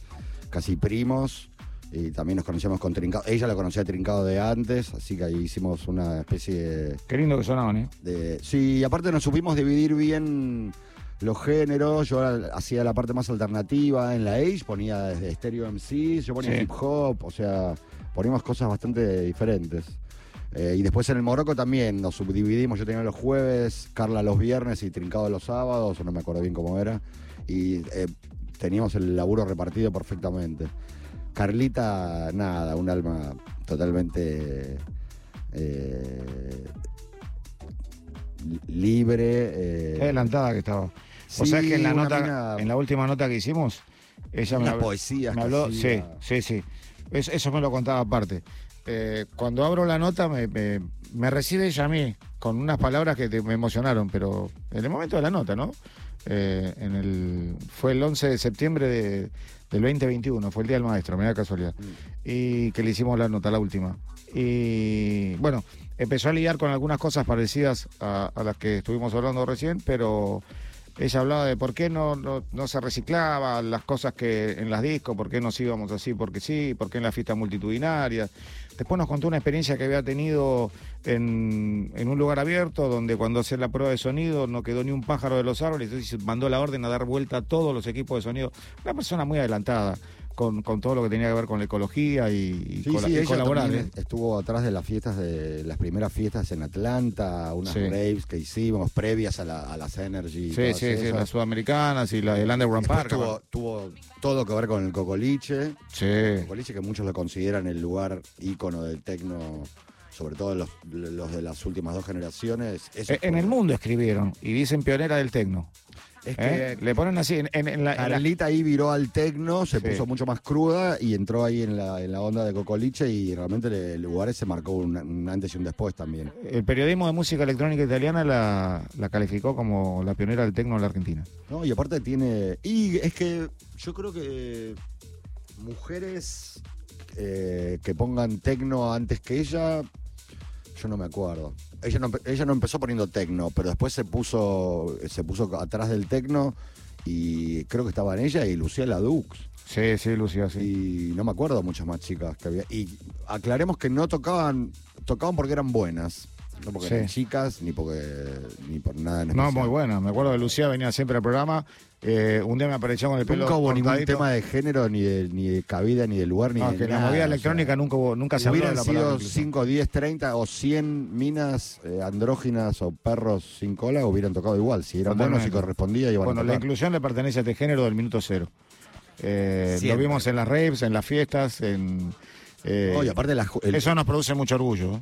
casi primos. Y también nos conocíamos con Trincado. Ella lo conocía Trincado de antes, así que ahí hicimos una especie de, Qué lindo que sonaban, ¿eh? de- sí, y aparte nos supimos dividir bien los géneros. Yo hacía la parte más alternativa en la Age, ponía desde Stereo MCs, yo ponía Sí. hip hop, o sea, poníamos cosas bastante diferentes. Eh, y después en el Morocco también nos subdividimos. Yo tenía los jueves, Carla los viernes y Trincado los sábados, o no me acuerdo bien cómo era. Y eh, teníamos el laburo repartido perfectamente. Carlita, nada, un alma totalmente eh, li- libre. eh, Qué adelantada que estaba. sí, o sea que en la nota, mina- en la última nota que hicimos, ella me poesías me habló- sí, sí, sí. Es- eso me lo contaba aparte. Eh, cuando abro la nota me, me- me recibe ella a mí con unas palabras que te- me emocionaron, pero en el momento de la nota, ¿no? Eh, en el, fue el 11 de septiembre de- del 2021, fue el Día del Maestro, me da casualidad. Mm. Y que le hicimos la nota, la última. Y bueno, empezó a lidiar con algunas cosas parecidas a, a las que estuvimos hablando recién, pero ella hablaba de por qué no, no, no se reciclaba las cosas que en las discos, por qué nos íbamos así porque sí, por qué en las fiestas multitudinarias. Después nos contó una experiencia que había tenido en, un lugar abierto, donde cuando hacía la prueba de sonido no quedó ni un pájaro de los árboles, entonces mandó la orden a dar vuelta a todos los equipos de sonido. Una persona muy adelantada con, con todo lo que tenía que ver con la ecología y, Sí, y colaborar. ¿eh? estuvo atrás de las fiestas de las primeras fiestas en Atlanta, unas Sí. raves que hicimos previas a, la- a las Energy. Sí, sí, sí, las sudamericanas y la del Underground Park. tuvo, tuvo todo que ver con el Cocoliche. Sí. Cocoliche que muchos lo consideran el lugar ícono del tecno, sobre todo los, los de las últimas dos generaciones. Eso Eh, En el mundo escribieron y dicen pionera del tecno. Es ¿eh? que Le ponen así en, en- en la, Carlita ahí viró al tecno, se Sí. puso mucho más cruda y entró ahí en la, en la onda de Cocoliche y realmente el lugar ese marcó un, un antes y un después también. el periodismo de música electrónica italiana la, la calificó como la pionera del tecno en la Argentina. ¿no? Y aparte tiene. Y es que yo creo que mujeres eh, que pongan tecno antes que ella, yo no me acuerdo. Ella no, ella no empezó poniendo tecno, pero después se puso, se puso atrás del tecno y creo que estaban ella y Luciela Dux. Sí, sí, Lucía, sí. Y no me acuerdo muchas más chicas que había. Y aclaremos que no tocaban, tocaban porque eran buenas. No porque Sí. eran chicas, ni porque ni por nada en No, especial. muy buena. Me acuerdo que Lucía venía siempre al programa. eh, un día me apareció con el pelo Nunca hubo ningún cortadito. tema de género, ni de, ni de cabida, ni de lugar, ni No, de que la movida o sea, electrónica nunca hubo, nunca se habló de Hubieran la sido inclusión. 5, 10, 30 o 100 minas eh, andróginas o perros sin cola, hubieran tocado igual. Si eran buenos y Totalmente. correspondía, iban Bueno, a la inclusión le pertenece a este género del minuto cero. Eh, lo vimos en las raves, en las fiestas, en... eh, No, aparte la, el- eso nos produce mucho orgullo.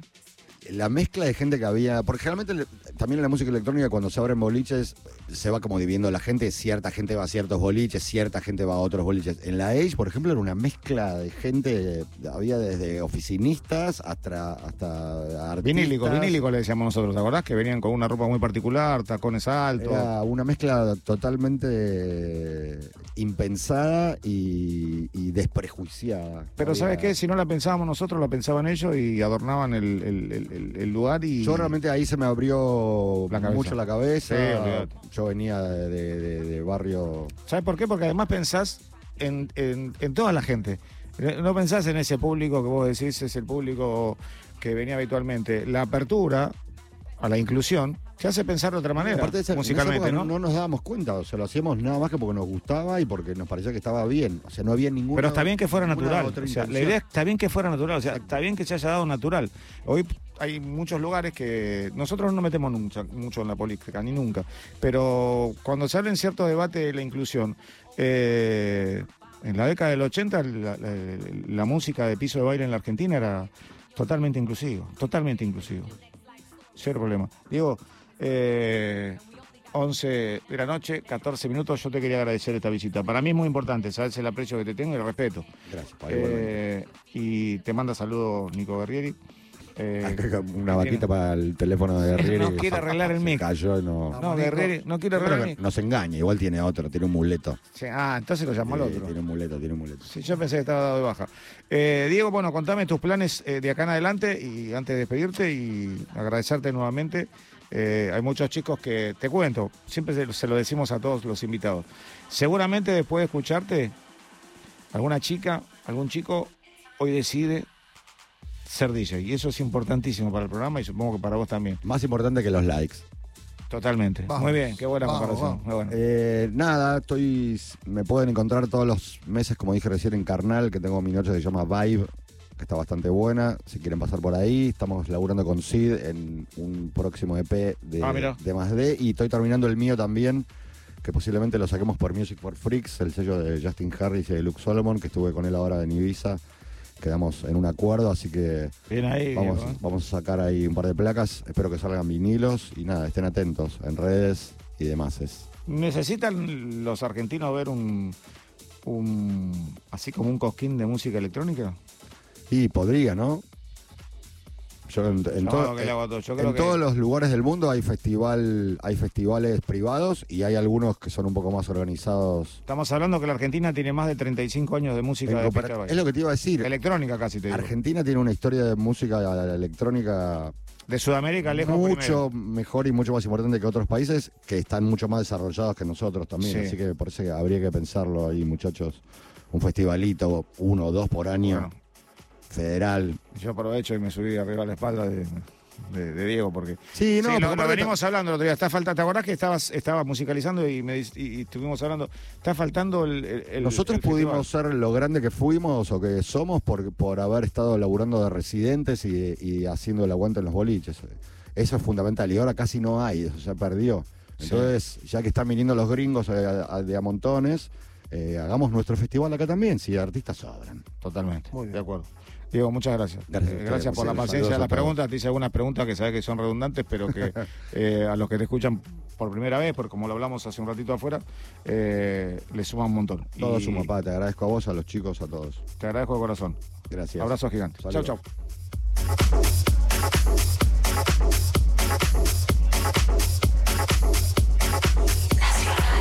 La mezcla de gente que había, porque generalmente también en la música electrónica cuando se abren boliches se va como dividiendo la gente, cierta gente va a ciertos boliches, cierta gente va a otros boliches. En la Age, por ejemplo, era una mezcla de gente, había desde oficinistas hasta, hasta artistas. Vinílico, vinílico le decíamos nosotros, ¿te acordás? Que venían con una ropa muy particular, tacones altos. Era una mezcla totalmente impensada y, y desprejuiciada. Pero Había- ¿sabes qué? Si no la pensábamos nosotros, la pensaban ellos y adornaban el, el- el- el- el lugar y... Yo realmente ahí se me abrió La mucho la cabeza. Sí. Yo venía de, de- de- de barrio. ¿Sabes por qué? Porque además pensás en, en- en toda la gente. No pensás en ese público que vos decís es el público que venía habitualmente. La apertura a la inclusión te hace pensar de otra manera, de esa- musicalmente, ¿no? no nos dábamos cuenta, o sea, lo hacíamos nada más que porque nos gustaba y porque nos parecía que estaba bien. O sea, no había ninguna. Pero está bien que fuera natural. O sea, la idea está bien que fuera natural. O sea, está bien que se haya dado natural. Hoy hay muchos lugares que nosotros no nos metemos mucho, mucho en la política, ni nunca. Pero cuando sale en cierto debate de la inclusión, eh, en la década del 80 la, la- la música de piso de baile en la Argentina era totalmente inclusivo. Totalmente inclusivo. Cero problema. Diego, eh, 11 de la noche, 14 minutos. Yo te quería agradecer esta visita. Para mí es muy importante, sabes el aprecio que te tengo y el respeto. Gracias, Pablo. Eh, y te manda saludos Nico Guerrieri. Eh, Una batita para el teléfono de Rieri. *laughs* No quiere arreglar el mic. Cayó no. no. Guerrieri no quiere arreglar que nos engaña, igual tiene otro, tiene un muleto. Sí, Ah, entonces lo llamó al otro. Tiene un muleto, tiene un muleto. Sí, yo pensé que estaba dado de baja. Eh, Diego, bueno, contame tus planes eh, de acá en adelante y antes de despedirte y agradecerte nuevamente. Eh, hay muchos chicos que, te cuento, siempre se, se lo decimos a todos los invitados. Seguramente después de escucharte, alguna chica, algún chico hoy decide ser DJ. Y eso es importantísimo para el programa y supongo que para vos también. Más importante que los likes. Totalmente. Vamos. Muy bien, qué buena Vamos, comparación. vamos. Muy buena. Eh, nada, estoy. Me pueden encontrar todos los meses, como dije recién, en Carnal, que tengo mi noche que se llama Vibe, que está bastante buena. Si quieren pasar por ahí, estamos laburando con Sid en un próximo EP de, Ah, de más D. Y estoy terminando el mío también, que posiblemente lo saquemos por Music for Freaks, el sello de Justin Harris y de Luke Solomon, que estuve con él ahora en Ibiza. Quedamos en un acuerdo, así que ahí. Vamos, Diego, vamos a sacar ahí un par de placas. Espero que salgan vinilos y nada, estén atentos en redes y demás. Es. ¿Necesitan los argentinos ver un, un así como un cosquín de música electrónica? Y podría, ¿no? Yo en, que hago en que- todos los lugares del mundo hay festival, hay festivales privados y hay algunos que son un poco más organizados. Estamos hablando que la Argentina tiene más de 35 años de música de es lo que te iba a decir. Electrónica casi te digo. Argentina tiene una historia de música electrónica De Sudamérica lejos mucho primero. mejor y mucho más importante que otros países que están mucho más desarrollados que nosotros también. Sí. Así que por eso habría que pensarlo ahí, muchachos. Un festivalito, uno o dos por año, Bueno, federal. yo aprovecho y me subí arriba a la espalda de, de- de Diego porque Sí, no, Sí, lo, porque lo venimos hablando el otro día. Está falta, ¿Te acordás que estabas, estabas musicalizando y, me, y- y estuvimos hablando? Está faltando el. el- el- Nosotros el festival. pudimos ser lo grande que fuimos o que somos por, por haber estado laburando de residentes y, y haciendo el aguante en los boliches. Eso es fundamental y ahora casi no hay, eso se perdió. Sí. Entonces, ya que están viniendo los gringos eh, a- a- de a montones, eh, hagamos nuestro festival acá también, si artistas sobran. Totalmente. Muy bien. De acuerdo. Diego, muchas gracias. Gracias Eh, por la paciencia de las preguntas. Te hice algunas preguntas que sabes que son redundantes, pero que *laughs* eh, a los que te escuchan por primera vez, porque como lo hablamos hace un ratito afuera, eh, le suma un montón. Todo Y suma, pa, te agradezco a vos, a los chicos, a todos. Te agradezco de corazón. Gracias. Abrazo gigante.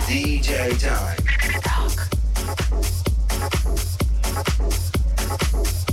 DJ time. There's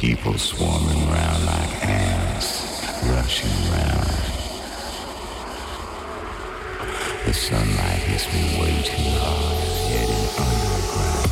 People swarming around like ants, rushing around. The sunlight hits me way too hard, heading underground.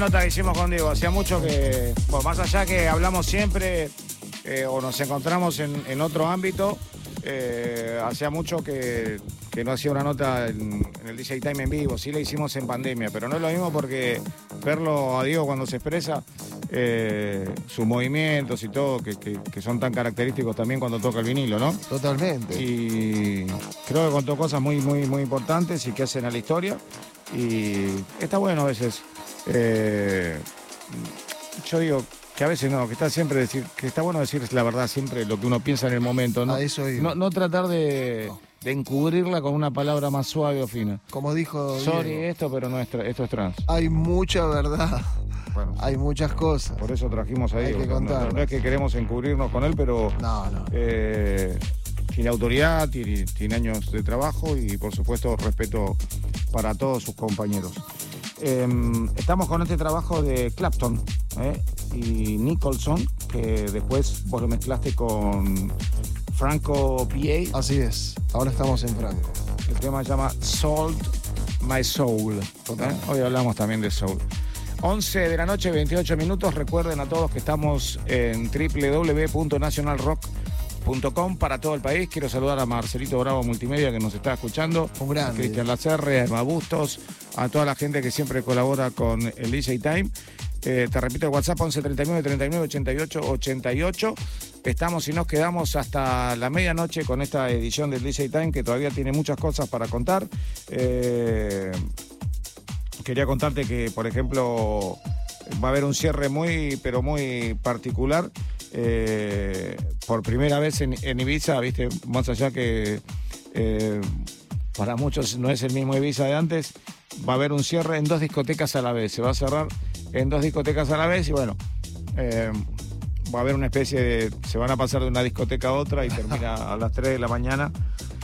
Nota que hicimos con Diego. Hacía mucho que, bueno, más allá que hablamos siempre eh, o nos encontramos en, en otro ámbito, eh, hacía mucho que, que no hacía una nota en, en el DJ Time en vivo. Sí la hicimos en pandemia, pero no es lo mismo porque verlo a Diego cuando se expresa, eh, sus movimientos y todo, que, que- que son tan característicos también cuando toca el vinilo, ¿no? Totalmente. y creo que contó cosas muy, muy, muy importantes y que hacen a la historia. Y está bueno a veces. Eh, yo digo que a veces no, que está siempre decir, que está bueno decir la verdad siempre lo que uno piensa en el momento, ¿no? A eso no, no tratar de, de encubrirla con una palabra más suave o fina. Como dijo Sorry Diego, esto, pero no es esto es trans. hay mucha verdad, Bueno, hay muchas cosas. por eso trajimos ahí. Hay que contarlas. no es que queremos encubrirnos con él, pero No, no. Eh, tiene autoridad, tiene, tiene años de trabajo y por supuesto respeto para todos sus compañeros. Eh, estamos con este trabajo de Clapton ¿eh? y Nicholson, que después vos lo mezclaste con Franco PA. Así es. Ahora estamos en Franco. El tema se llama Sold My Soul. Total. ¿eh? Hoy hablamos también de Soul. 11 de la noche, 28 minutos. Recuerden a todos que estamos en www.nationalrock.com para todo el país. Quiero saludar a Marcelito Bravo Multimedia que nos está escuchando. Un grande. Cristian Lacerre, a Emma Bustos, a toda la gente que siempre colabora con el DJ Time. Eh, te repito, el WhatsApp 11 39 39 88 88. Estamos y nos quedamos hasta la medianoche con esta edición del DJ Time que todavía tiene muchas cosas para contar. Eh, quería contarte que, por ejemplo, va a haber un cierre muy, pero muy particular. Eh, por primera vez en, en Ibiza, viste, más allá que eh, para muchos no es el mismo Ibiza de antes, va a haber un cierre en dos discotecas a la vez. Se va a cerrar en dos discotecas a la vez y bueno, eh, va a haber una especie de. Se van a pasar de una discoteca a otra y *laughs* termina a las 3 de la mañana.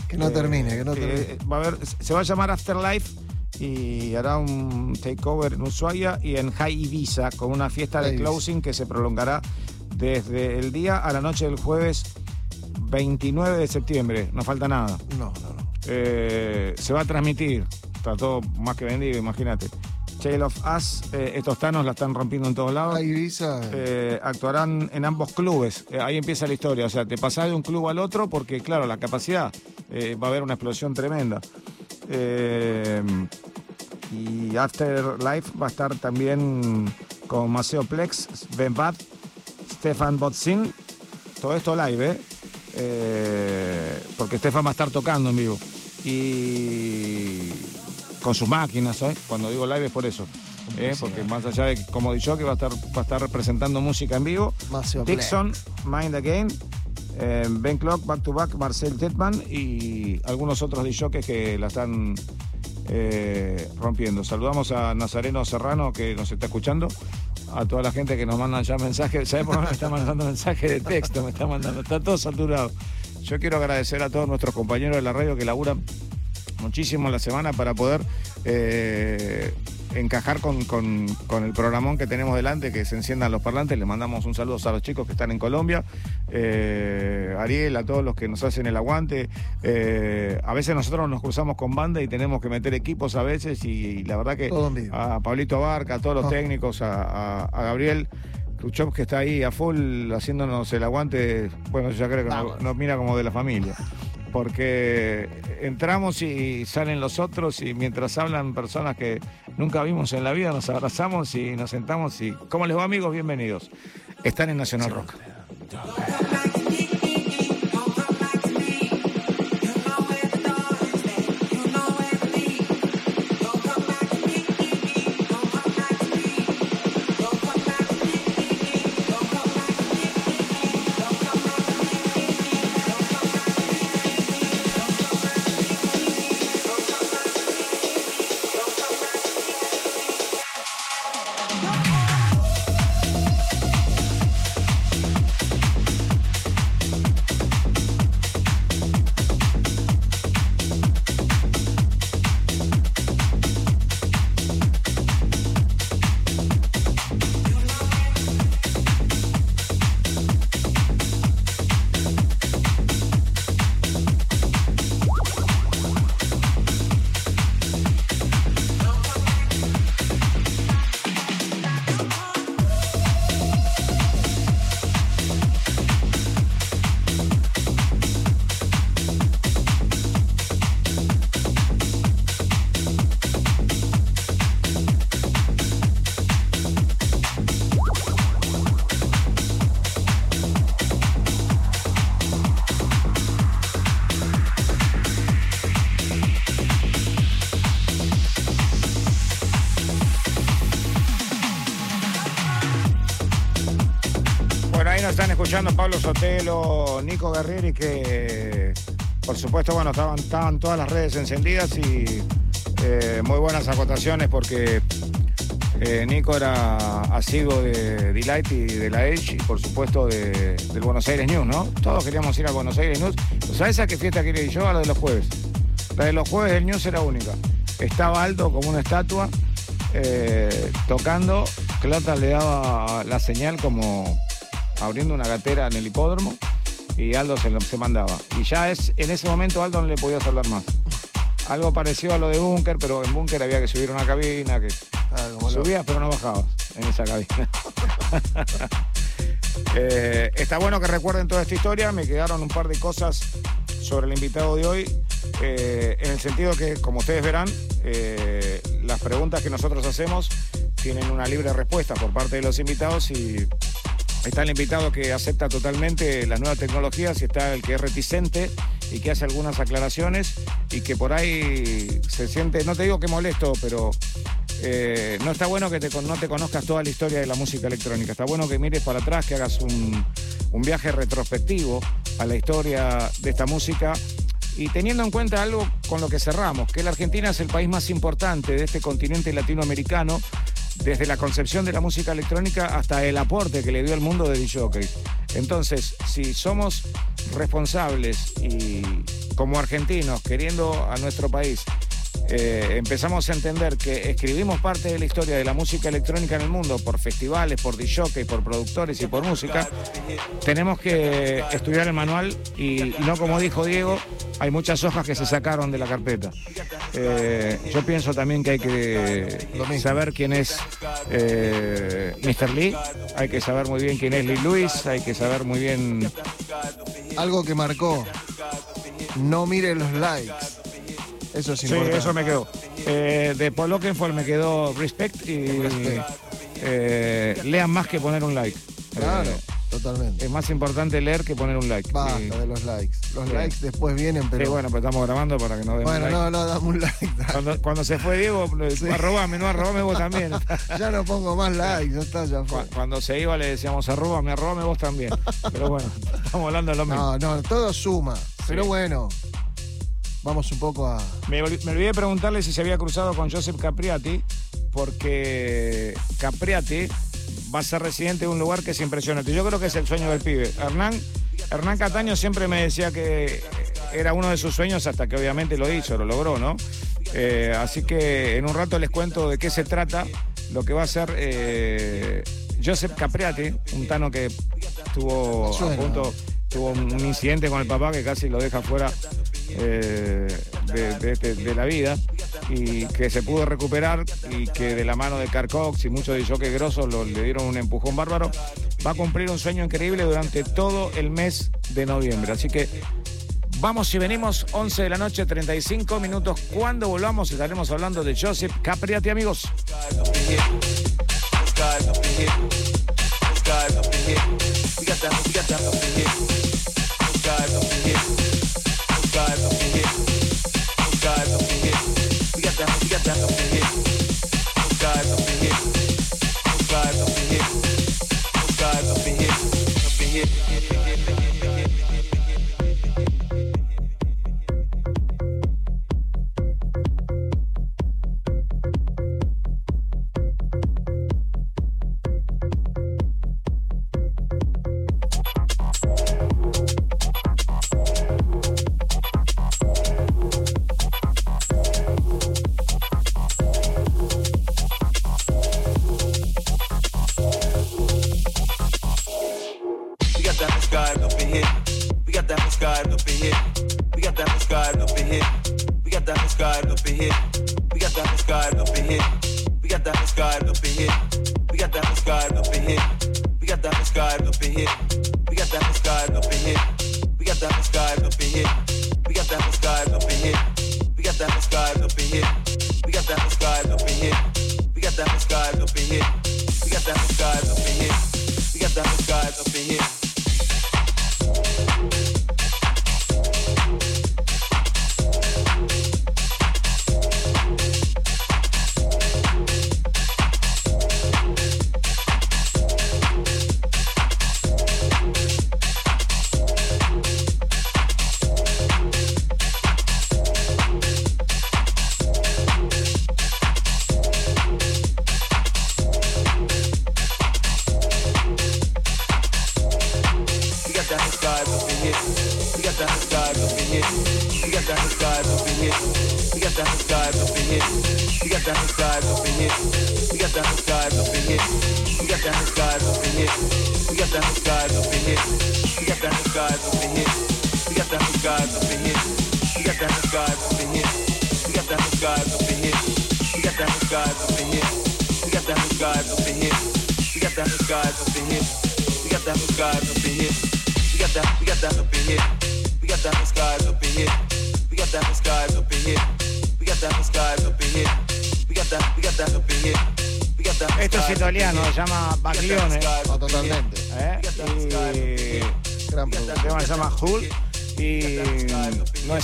Que no termine, que no termine. va a haber, se va a llamar Afterlife y hará un takeover en Ushuaia y en High Ibiza con una fiesta de closing que se prolongará desde el día a la noche del jueves 29 de septiembre. No falta nada. No, no, no. Eh, se va a transmitir. Está todo más que vendido, imagínate. Tale of Us, eh, estos tanos la están rompiendo en todos lados. Eh, actuarán en ambos clubes. Eh, ahí empieza la historia. O sea, te pasás de un club al otro porque, claro, la capacidad va a haber una explosión tremenda. Y Afterlife va a estar también con Maceo Plex, Ben Bad, Stefan Botzin. Todo esto live, ¿eh? Eh, porque Stefan va a estar tocando en vivo. Y con sus máquinas, ¿eh? Cuando digo live es por eso. ¿eh? Porque más allá de como dicho, que va a estar, va a estar presentando música en vivo. Dixon, Mind Again, eh, Ben Clock, Back to Back, Marcel Tetman y algunos otros DJs que la están eh, rompiendo. Saludamos a Nazareno Serrano que nos está escuchando, a toda la gente que nos manda ya mensajes. ¿Sabes por qué me está mandando mensajes de texto? Me está mandando, está todo saturado. Yo quiero agradecer a todos nuestros compañeros de la radio que laburan muchísimo la semana para poder eh, encajar con, con- con el programón que tenemos delante, que se enciendan los parlantes. Les mandamos un saludo a los chicos que están en Colombia. Eh, Ariel, a todos los que nos hacen el aguante. Eh, a veces nosotros nos cruzamos con banda y tenemos que meter equipos a veces y, la verdad que a Pablito Barca, a todos los Ah. técnicos, a, a- a Gabriel. Khrushchev que está ahí a full haciéndonos el aguante, bueno, yo ya creo que nos, nos mira como de la familia. Porque entramos y salen los otros y mientras hablan personas que nunca vimos en la vida, nos abrazamos y nos sentamos y ¿cómo les va amigos? Bienvenidos. Están en Nacional Rock. Escuchando Pablo Sotelo, Nico Guerrieri, que por supuesto, bueno, estaban, todas las redes encendidas y eh, muy buenas acotaciones porque eh, Nico era asiduo de Delight y de la Edge y por supuesto de- del Buenos Aires News, ¿no? Todos queríamos ir a Buenos Aires News. ¿Sabes a qué fiesta quería ir yo? A la de los jueves. La de los jueves del News era única. Estaba alto como una estatua, eh, tocando. Clota le daba la señal como abriendo una gatera en el hipódromo y Aldo se, lo- se mandaba. Y ya es en ese momento Aldo no le podías hablar más. Algo parecido a lo de Bunker, pero en Bunker había que subir una cabina, que Ah, subías pero no bajabas en esa cabina. *laughs* *laughs* Eh, está bueno que recuerden toda esta historia. Me quedaron un par de cosas sobre el invitado de hoy. eh, en el sentido que, como ustedes verán, eh, las preguntas que nosotros hacemos tienen una libre respuesta por parte de los invitados y está el invitado que acepta totalmente las nuevas tecnologías y está el que es reticente y que hace algunas aclaraciones y que por ahí se siente, no te digo que molesto, pero eh, no está bueno que no te conozcas toda la historia de la música electrónica. Está bueno que mires para atrás, que hagas un viaje retrospectivo a la historia de esta música. Y teniendo en cuenta algo con lo que cerramos, que la Argentina es el país más importante de este continente latinoamericano, desde la concepción de la música electrónica hasta el aporte que le dio al mundo de DJs. Entonces, si somos responsables y como argentinos, queriendo a nuestro país, eh, empezamos a entender que escribimos parte de la historia de la música electrónica en el mundo por festivales, por DJs, por productores y por música, tenemos que estudiar el manual y, y no como dijo Diego, hay muchas hojas que se sacaron de la carpeta. Eh, yo pienso también que hay que saber quién es eh, Mr. Lee, hay que saber muy bien quién es Lee Lewis, hay que saber muy bien Algo que marcó. No mire los likes. Eso es Sí, importante. eso me quedó. Eh, de Paul Oakenfold me quedó Respect y eh, lean más que poner un like. Claro, Eh, totalmente. es más importante leer que poner un like. Basta Sí. de los likes. Los Sí. likes después vienen, Sí, pero. bueno, pero estamos grabando para que no den Bueno, like. no, no, dame un like. dale. Cuando, cuando se fue Diego, *laughs* arrobame, no arrobame vos también. *laughs* ya no pongo más likes, ya está, ya fue. Cu- Cuando se iba le decíamos arrobame, arrobame vos también. *laughs* Pero bueno, estamos hablando de lo mismo. No, no, todo suma. Pero bueno, vamos un poco a. Me, me olvidé preguntarle si se había cruzado con Joseph Capriati, porque Capriati va a ser residente de un lugar que es impresionante. Yo creo que es el sueño del pibe. Hernán, Hernán Cataño siempre me decía que era uno de sus sueños hasta que obviamente lo hizo, lo logró, ¿no? Eh, así que en un rato les cuento de qué se trata, lo que va a hacer eh, Joseph Capriati, un tano que tuvo a punto, tuvo un incidente con el papá que casi lo deja fuera eh, de, la vida y que se pudo recuperar y que de la mano de Carcox y muchos de Jockey grosos lo- le dieron un empujón bárbaro, va a cumplir un sueño increíble durante todo el mes de noviembre. Así que vamos y venimos, 11 de la noche, 35 minutos. Cuando volvamos estaremos hablando de Joseph Capriati, amigos. yeah, it.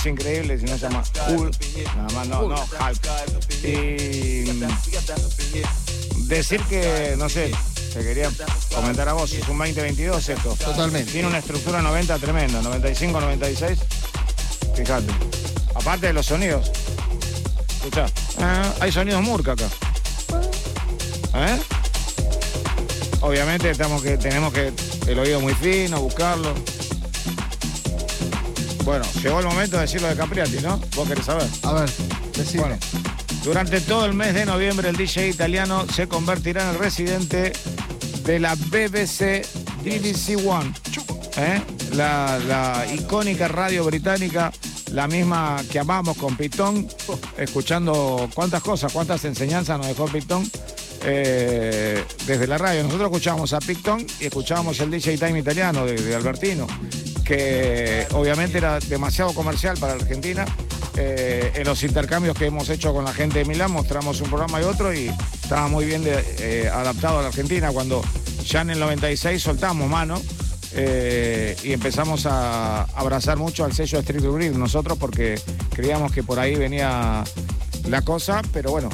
Es increíble, sino se llama. Nada más, no, no, Hulk. Y decir que, no sé, te quería comentar a vos, es un 2022 esto. Totalmente. Tiene una estructura 90 tremenda, 95, 96. Fíjate. Aparte de los sonidos. Escucha, hay sonidos murca acá. ¿Eh? Obviamente estamos que, tenemos que el oído muy fino, buscarlo. Bueno, llegó el momento de decirlo de Capriati, ¿no? Vos querés saber. A ver, decime. Bueno, durante todo el mes de noviembre el DJ italiano se convertirá en el residente de la BBC BBC One. ¿eh? La, la icónica radio británica, la misma que amamos con Pitón, escuchando cuántas cosas, cuántas enseñanzas nos dejó Pitón eh, desde la radio. Nosotros escuchábamos a Pitón y escuchábamos el DJ Time italiano de, de Albertino, que obviamente era demasiado comercial para Argentina. Eh, en los intercambios que hemos hecho con la gente de Milán mostramos un programa y otro y estaba muy bien eh, adaptado a la Argentina. Cuando ya en el 96 soltamos mano eh, y empezamos a abrazar mucho al sello Street Grid nosotros porque creíamos que por ahí venía la cosa, pero bueno,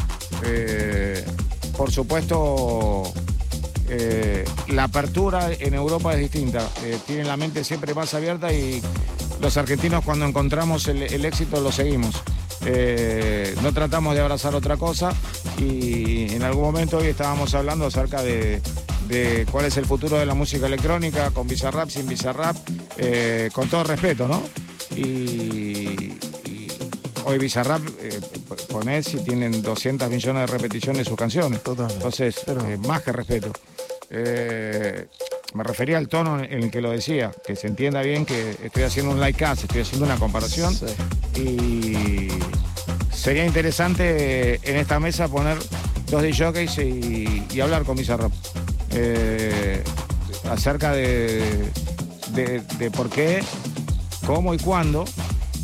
por supuesto eh, la apertura en Europa es distinta. Eh, tienen la mente siempre más abierta y los argentinos cuando encontramos el, éxito lo seguimos. Eh, no tratamos de abrazar otra cosa y en algún momento hoy estábamos hablando acerca de, cuál es el futuro de la música electrónica, con Bizarrap, sin Bizarrap, con todo respeto, ¿no? Hoy Bizarrap, eh, ponés y tienen 200 millones de repeticiones sus canciones. Totalmente. Entonces, Pero- eh, más que respeto. Eh, me refería al tono en el que lo decía, que se entienda bien que estoy haciendo un like cast, estoy haciendo una comparación Sí. y sería interesante en esta mesa poner dos DJs y, y hablar con Bizarrap eh, acerca de, de, de por qué, cómo y cuándo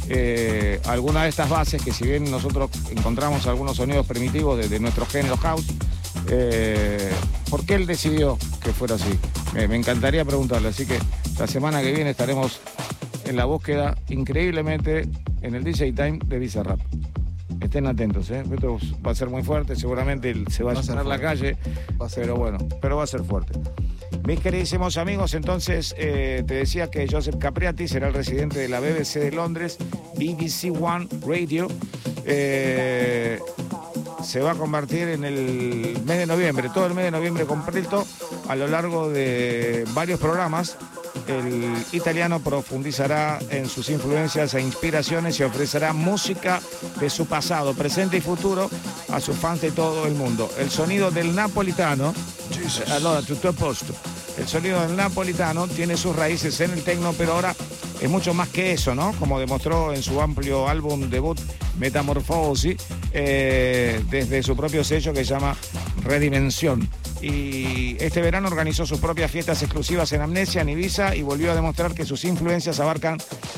eh, alguna de estas bases, que si bien nosotros encontramos algunos sonidos primitivos de, de nuestro género house, eh, ¿por qué él decidió que fuera así? Me, me encantaría preguntarle, así que la semana que viene estaremos en la búsqueda increíblemente en el DJ Time de Bizarrap. Estén atentos, ¿eh? Esto va a ser muy fuerte, seguramente se va a Va a llenar la calle, Va a ser pero bueno, pero va a ser fuerte. Mis queridísimos amigos, entonces eh, te decía que Joseph Capriati será el residente de la BBC de Londres, BBC One Radio. Eh, se va a convertir en el mes de noviembre, todo el mes de noviembre completo, a lo largo de varios programas. El italiano profundizará en sus influencias e inspiraciones y ofrecerá música de su pasado, presente y futuro a sus fans de todo el mundo. El sonido del napolitano, allora tutto a posto. El sonido del napolitano tiene sus raíces en el tecno, pero ahora es mucho más que eso, ¿no? Como demostró en su amplio álbum debut Metamorphosis, eh, desde su propio sello que se llama Redimensión. Y este verano organizó sus propias fiestas exclusivas en Amnesia, en Ibiza, y volvió a demostrar que sus influencias abarcan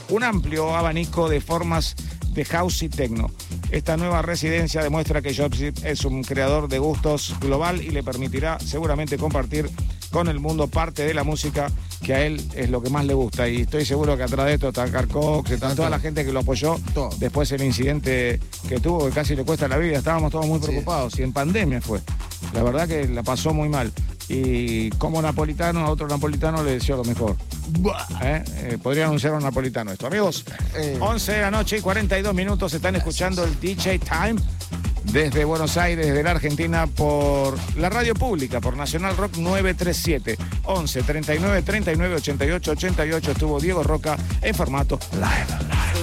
un amplio abanico de formas de house y techno. Esta nueva residencia demuestra que Jobsit es un creador de gustos global y le permitirá seguramente compartir con el mundo parte de la música que a él es lo que más le gusta. Y estoy seguro que atrás de esto está Carcox, que está toda la gente que lo apoyó Todo. después del incidente que tuvo, que casi le cuesta la vida. Estábamos todos muy Sí. preocupados y en pandemia fue. La verdad que la pasó muy mal. Y como napolitano, a otro napolitano le deseo lo mejor. ¿Eh? Eh, podría anunciar un napolitano esto. Amigos, Eh. 11 de la noche y 42 minutos están escuchando el DJ Time desde Buenos Aires, desde la Argentina, por la radio pública, por Nacional Rock 937. 11 39 39 88 88 estuvo Diego Roca en formato live.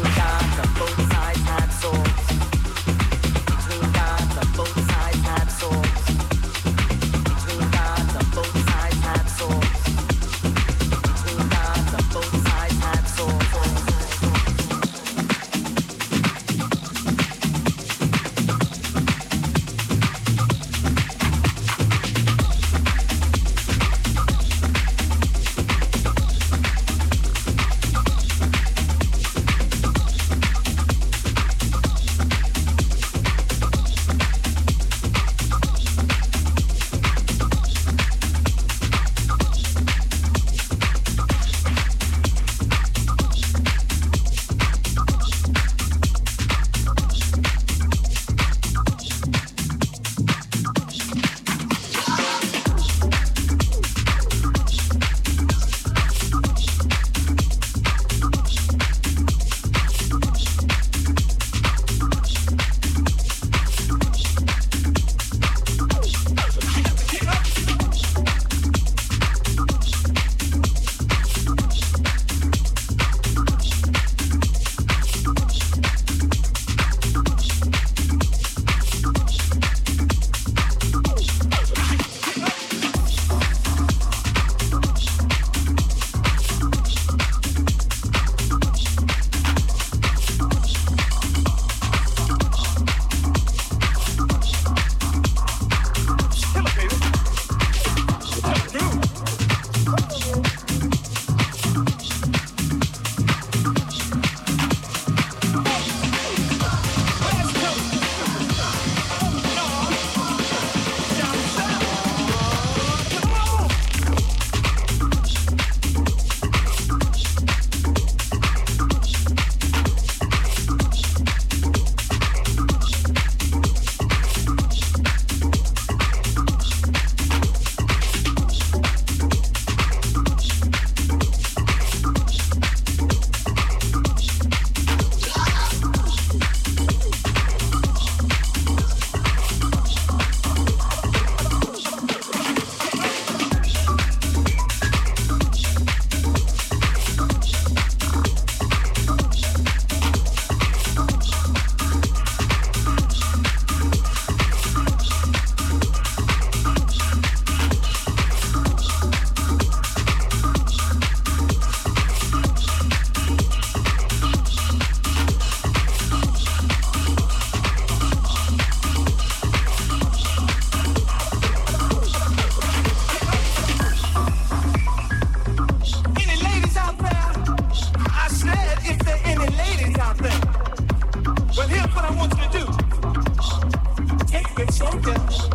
focus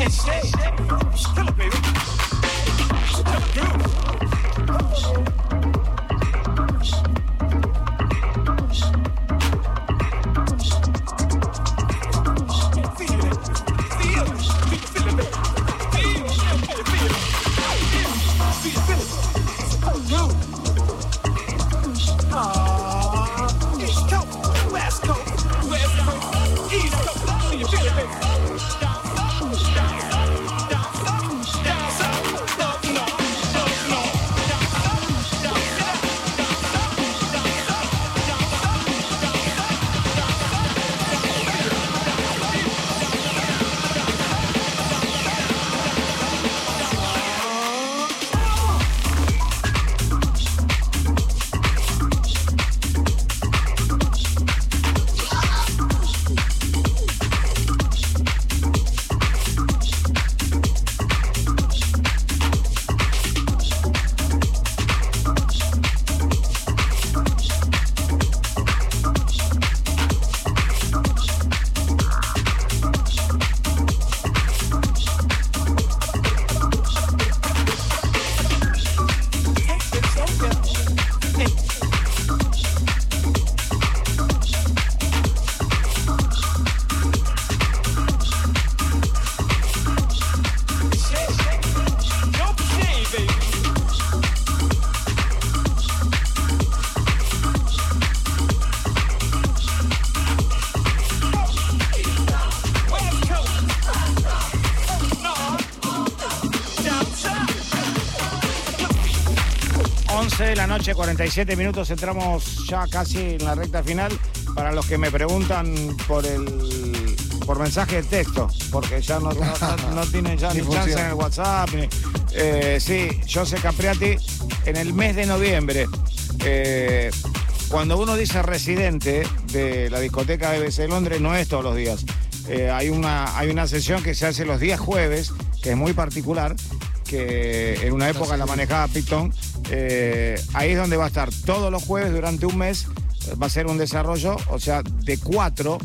and stay. Noche, 47 minutos, entramos ya casi en la recta final. Para los que me preguntan por el por mensaje de texto, porque ya no, no- tienen ya *laughs* Ni ni chance en el WhatsApp. ni- eh, sí, José Capriati, en el mes de noviembre, eh, cuando uno dice residente de la discoteca BBC de Londres, no es todos los días. Eh, hay, una, hay una sesión que se hace los días jueves, que es muy particular, que en una época la manejaba Pitón. Eh, ahí es donde va a estar todos los jueves durante un mes. Va a ser un desarrollo, o sea, de cuatro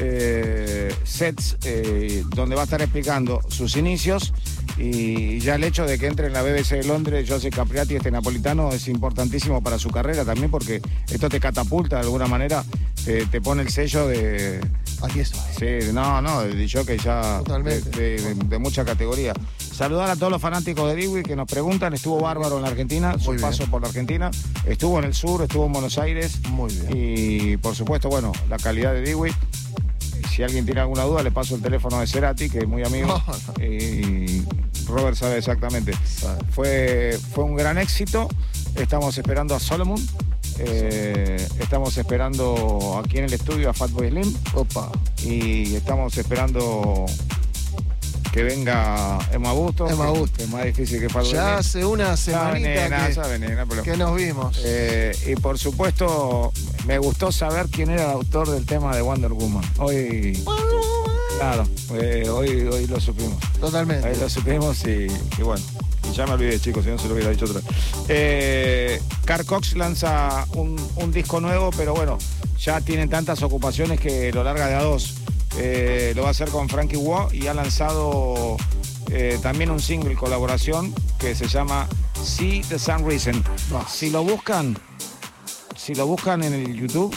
eh, sets, eh, donde va a estar explicando sus inicios. Y ya el hecho de que entre en la BBC de Londres, José Capriati, este napolitano, es importantísimo para su carrera también, porque esto te catapulta de alguna manera, te, te pone el sello de, Aquí estoy. Sí, no, no, de que ya Totalmente. De, de- de mucha categoría. Saludar a todos los fanáticos de Dewey que nos preguntan, estuvo bárbaro en la Argentina, su bien. paso por la Argentina, estuvo en el sur, estuvo en Buenos Aires. Muy bien. Y por supuesto, bueno, la calidad de Dewey. Si alguien tiene alguna duda, le paso el teléfono de Cerati, que es muy amigo. No, no. Y Robert sabe exactamente. Sabe. Fue, fue un gran éxito. Estamos esperando a Solomon. Eh, estamos esperando aquí en el estudio a Fatboy Slim Opa. y estamos esperando que venga Emma Busto. Emma es más difícil que Fatboy Ya hace una semanita sabe, nena, pero- que, que nos vimos. Eh, y por supuesto, me gustó saber quién era el autor del tema de Wonder Woman. Hoy, claro, eh, hoy, hoy lo supimos. Totalmente. Ahí lo supimos y, y bueno. Y ya me olvidé, chicos, si no se lo hubiera dicho otra. vez. Eh, Carl Cox lanza un, un disco nuevo, pero bueno, ya tienen tantas ocupaciones que lo larga de a dos. Eh, lo va a hacer con Frankie Wu y ha lanzado eh, también un single colaboración que se llama See the Sun Reason. Si lo buscan, si lo buscan en el YouTube,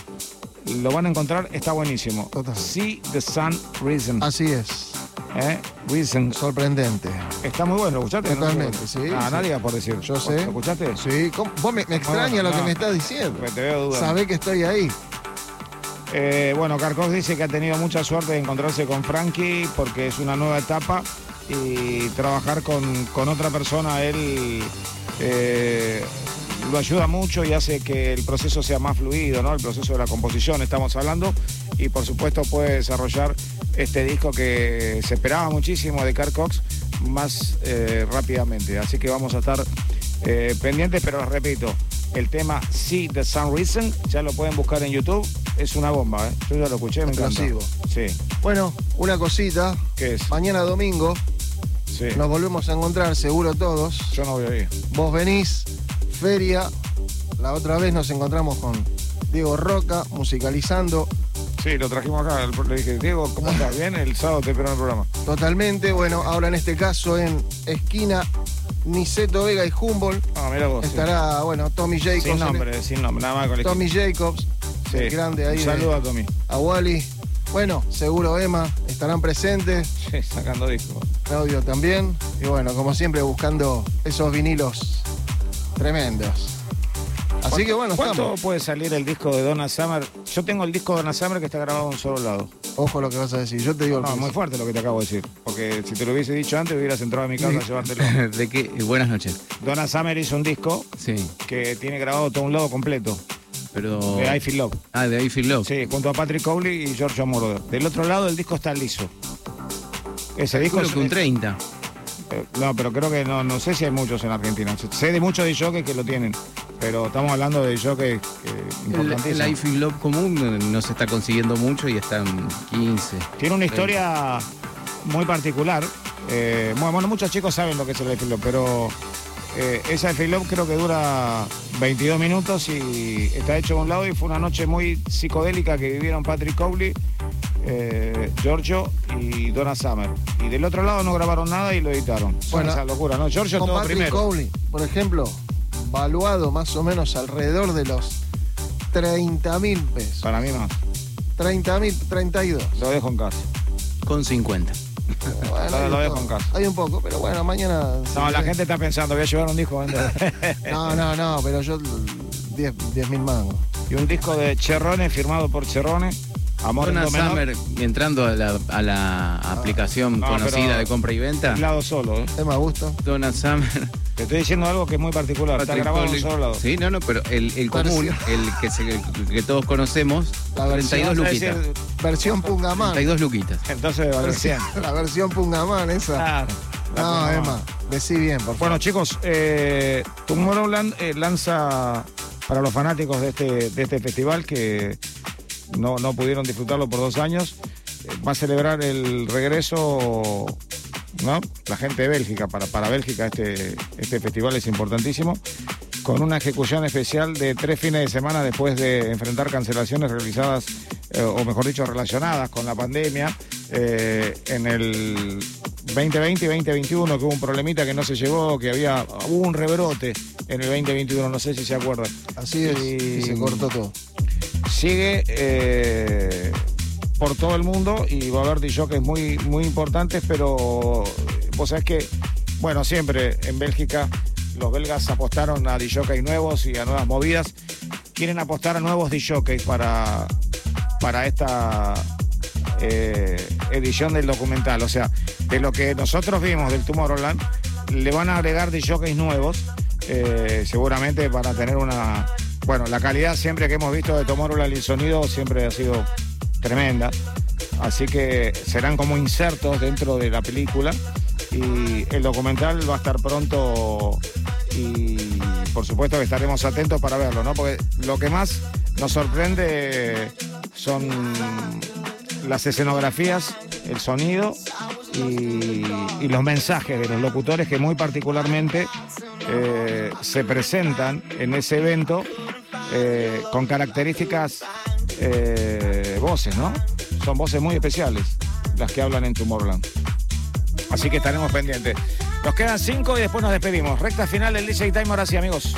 lo van a encontrar, está buenísimo. Total. See the Sun Reason. Así es. ¿eh? Reason. Sorprendente. Está muy bueno, ¿lo escuchaste? Totalmente, No, sí, Ah, sí. nadie por decir. Yo ¿Lo sé. escuchaste? Sí, ¿cómo? vos me, me extraña Bueno, lo que me estás diciendo. Me te veo dudando. Sabés que estoy ahí. Eh, bueno, Carcos dice que ha tenido mucha suerte de encontrarse con Frankie porque es una nueva etapa y trabajar con, con otra persona, él eh, lo ayuda mucho y hace que el proceso sea más fluido, ¿no? El proceso de la composición estamos hablando y por supuesto puede desarrollar este disco que se esperaba muchísimo de Carl Cox más eh, rápidamente. Así que vamos a estar pendientes, pero repito, el tema See the Sun Reason, ya lo pueden buscar en YouTube, es una bomba, ¿eh? Yo ya lo escuché, me encanta. Sí, Bueno, una cosita. ¿qué es? Mañana domingo Sí. nos volvemos a encontrar, seguro todos. Yo no voy a ir. Vos venís, feria. La otra vez nos encontramos con Diego Roca, musicalizando Sí, lo trajimos acá. Le dije, Diego, ¿cómo estás? ¿Bien? El sábado te espero en el programa. totalmente. Bueno, ahora en este caso en esquina Niceto Vega y Humboldt. Ah, mira vos. sí. Estará, bueno, Tommy Jacobs. Sin nombre, sin nombre, nada más con Tommy Jacobs, Sí. el grande ahí. Un de- saludo a Tommy. a Wally. Bueno, seguro Emma estarán presentes. *laughs* Sí, sacando disco. Claudio también. Y bueno, como siempre, buscando esos vinilos tremendos. Así que bueno, ¿Cuánto estamos. puede salir el disco de Donna Summer? Yo tengo el disco de Donna Summer que está grabado en un solo lado. Ojo lo que vas a decir. Yo te digo No, es muy fuerte lo que te acabo de decir. Porque si te lo hubiese dicho antes, hubieras entrado a mi casa a llevártelo. *laughs* ¿De qué? Eh, Buenas noches. Donna Summer hizo un disco Sí, que tiene grabado todo un lado completo. pero... De I Feel Love. Ah, de I Feel Love. Sí, junto a Patrick Cowley y Giorgio Moroder. Del otro lado el disco está liso. Ese disco Creo es- que un 30. Eh, No, pero creo que no, no sé si hay muchos en Argentina. Sé de muchos de jockeys que lo tienen, pero estamos hablando de jockeys que El, el Feel Love común no se está consiguiendo mucho y está en 15. Tiene una historia muy particular. Eh, bueno, muchos chicos saben lo que es el Feel Love, pero eh, ese I Feel Love creo que dura 22 minutos y está hecho de un lado y fue una noche muy psicodélica que vivieron Patrick Cowley, eh, Giorgio y Donna Summer. Y del otro lado no grabaron nada y lo editaron. Bueno, esa locura, ¿no? Giorgio Con todo Patrick primero. Cowley, por ejemplo, valuado más o menos alrededor de los 30 mil pesos. Para mí más. 30 mil, 32. Lo dejo en casa. Con 50. Bueno, Lo- dejo en casa. Hay un poco, pero bueno, mañana. No, la gente está pensando, voy a llevar un disco. *laughs* No, no, no, pero yo 10 mil mangos. y un disco de Cherrone firmado por Cherrone. Amor Donna. Summer entrando a la, a la aplicación no, conocida de compra y venta. lado solo, ¿eh? Es más gusto. Donna Summer. Te estoy diciendo algo que es muy particular. Está grabado en un solo lado. Sí, no, no, pero el, el común, el que, se- el que todos conocemos, La 32 Vas a luquitas. decir, Versión Pungamán. 32 luquitas. Entonces 100. La versión Pungamán esa. Claro. La No, Pungamán. Emma, decí bien, por favor. Bueno, chicos, eh, Tomorrowland eh, lanza para los fanáticos de este, de este festival que no, no pudieron disfrutarlo por dos años, eh, va a celebrar el regreso, ¿no? La gente de Bélgica, para, para Bélgica este, este festival es importantísimo, con una ejecución especial de tres fines de semana después de enfrentar cancelaciones realizadas, eh, o mejor dicho, relacionadas con la pandemia eh, en el 2020 y 2021, que hubo un problemita que no se llevó, que había hubo un rebrote en el 2021, no sé si se acuerdan. Así es. Y- Y se cortó todo. Sigue eh, por todo el mundo y va a haber DJs muy, muy importantes, pero vos sabés que, bueno, siempre en Bélgica los belgas apostaron a DJs nuevos y a nuevas movidas. Quieren apostar a nuevos DJs para, para esta eh, edición del documental. O sea, de lo que nosotros vimos del Tomorrowland, le van a agregar DJs nuevos. eh, seguramente para tener una. Bueno, la calidad siempre que hemos visto de Tomorrowland y sonido siempre ha sido tremenda. Así que serán como insertos dentro de la película. Y el documental va a estar pronto y por supuesto que estaremos atentos para verlo, ¿no? Porque lo que más nos sorprende son las escenografías, el sonido y, y los mensajes de los locutores que muy particularmente eh, se presentan en ese evento eh, con características eh, voces, ¿no? Son voces muy especiales las que hablan en Tomorrowland. Así que estaremos pendientes. Nos quedan cinco y después nos despedimos. Recta final del DJ Time, ahora sí, amigos.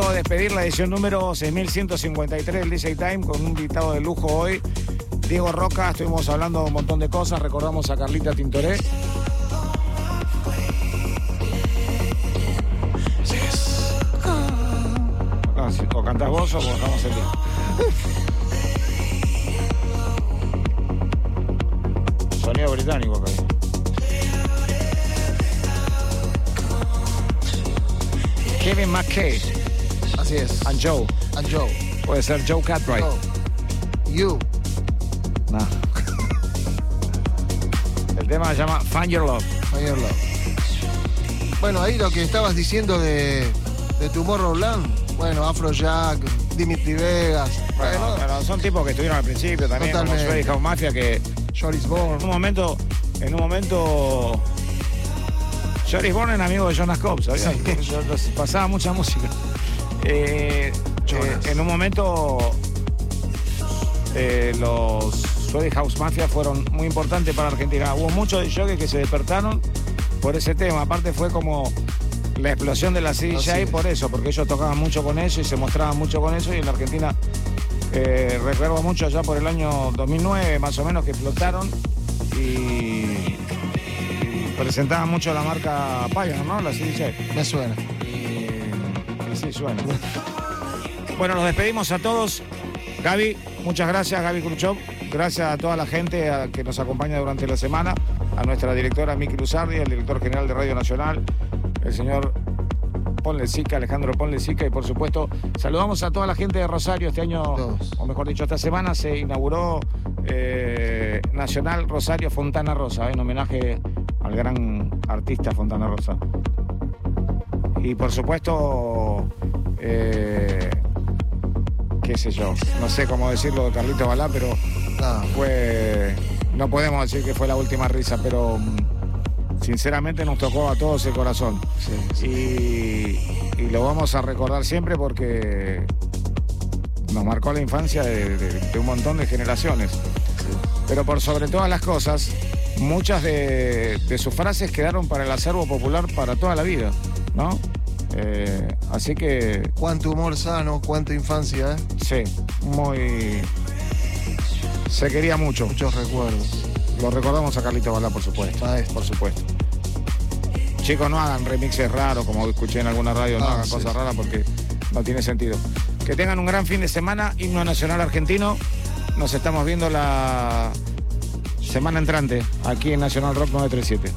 Despedir la edición número 6153 del DJ Time con un invitado de lujo hoy, Diego Roca. Estuvimos hablando de un montón de cosas, recordamos a Carlita Tintoré. Si- o cantás vos o bajamos el disco. Sonido británico acá. Kevin McKay Así es. and Joe. And Joe. Puede ser Joe Cartwright. Joe. You. No. *laughs* El tema se llama Find Your Love. Mayor Love. Bueno, ahí lo que estabas diciendo de, de Tomorrowland. Bueno, Afrojack, Dimitri Vegas. Bueno, Bueno, pero son tipos que estuvieron al principio también, como Totalmente. House Mafia, que Joris en Bourne. un momento, en un momento, Joris Bourne era amigo de Jonas Cobb, ¿sabías? Sí. Pasaba mucha música. Eh, eh, en un momento, eh, los Swedish House Mafia fueron muy importantes para Argentina. Hubo muchos de que se despertaron por ese tema. Aparte fue como la explosión de la CDJ es. por eso, porque ellos tocaban mucho con eso y se mostraban mucho con eso y en la Argentina eh, recuerdo mucho ya por el año 2009 más o menos que explotaron y, y presentaban mucho la marca Pioneer, ¿no? La CDJ. Me suena. Suena. Bueno, nos despedimos a todos. Gaby, muchas gracias, Gaby Khrushchev. Gracias a toda la gente a- que nos acompaña durante la semana. A nuestra directora Miki Luzardi, al director general de Radio Nacional, el señor Ponle Sica, Alejandro Ponle Sica, y por supuesto, saludamos a toda la gente de Rosario. Este año, Todos. o mejor dicho, esta semana se inauguró eh, Nacional Rosario Fontana Rosa, en homenaje al gran artista Fontana Rosa. Y por supuesto, eh, qué sé yo, no sé cómo decirlo de Carlito Balá, pero Nada. fue, no podemos decir que fue la última risa, pero mm, sinceramente nos tocó a todos el corazón. Sí, sí. Y, y lo vamos a recordar siempre porque nos marcó la infancia de, de- de un montón de generaciones. Pero por sobre todas las cosas, muchas de, de sus frases quedaron para el acervo popular para toda la vida, ¿no? Eh, así que Cuánto humor sano, cuánta infancia, ¿eh? sí, muy... Se quería mucho. Muchos recuerdos. Lo recordamos a Carlito Balá, por supuesto. Maestro. Por supuesto. Chicos, no hagan remixes raros, como escuché en alguna radio, no Ah, hagan sí, cosas raras porque no tiene sentido. Que tengan un gran fin de semana, himno nacional argentino. Nos estamos viendo la semana entrante aquí en Nacional Rock 937.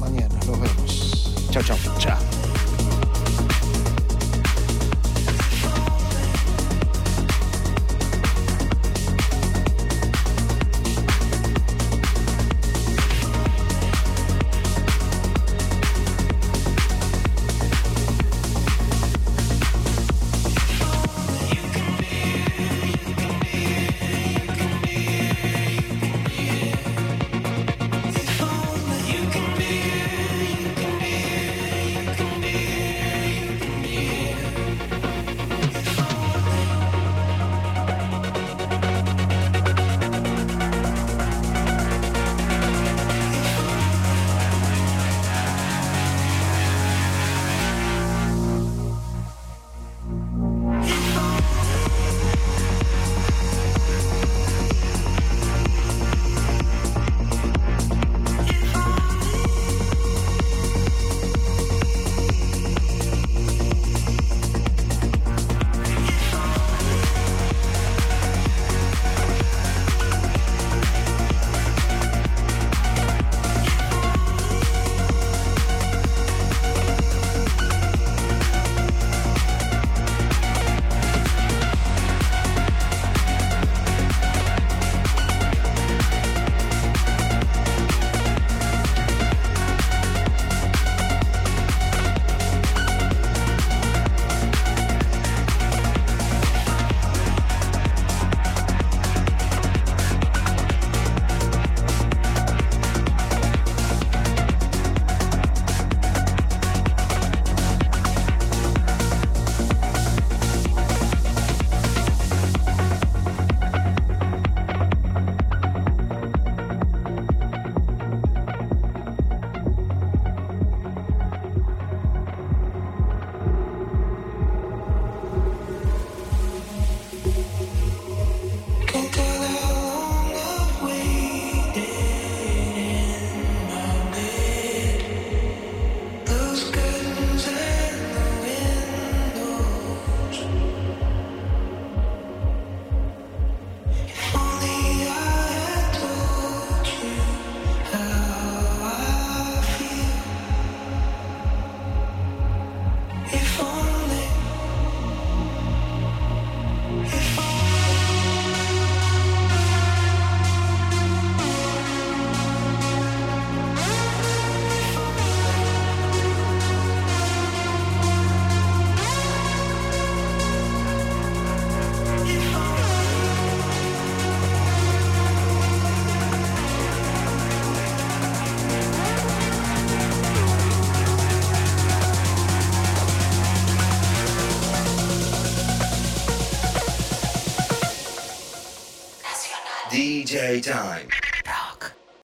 Mañana, nos vemos. Chao, chao. Chao.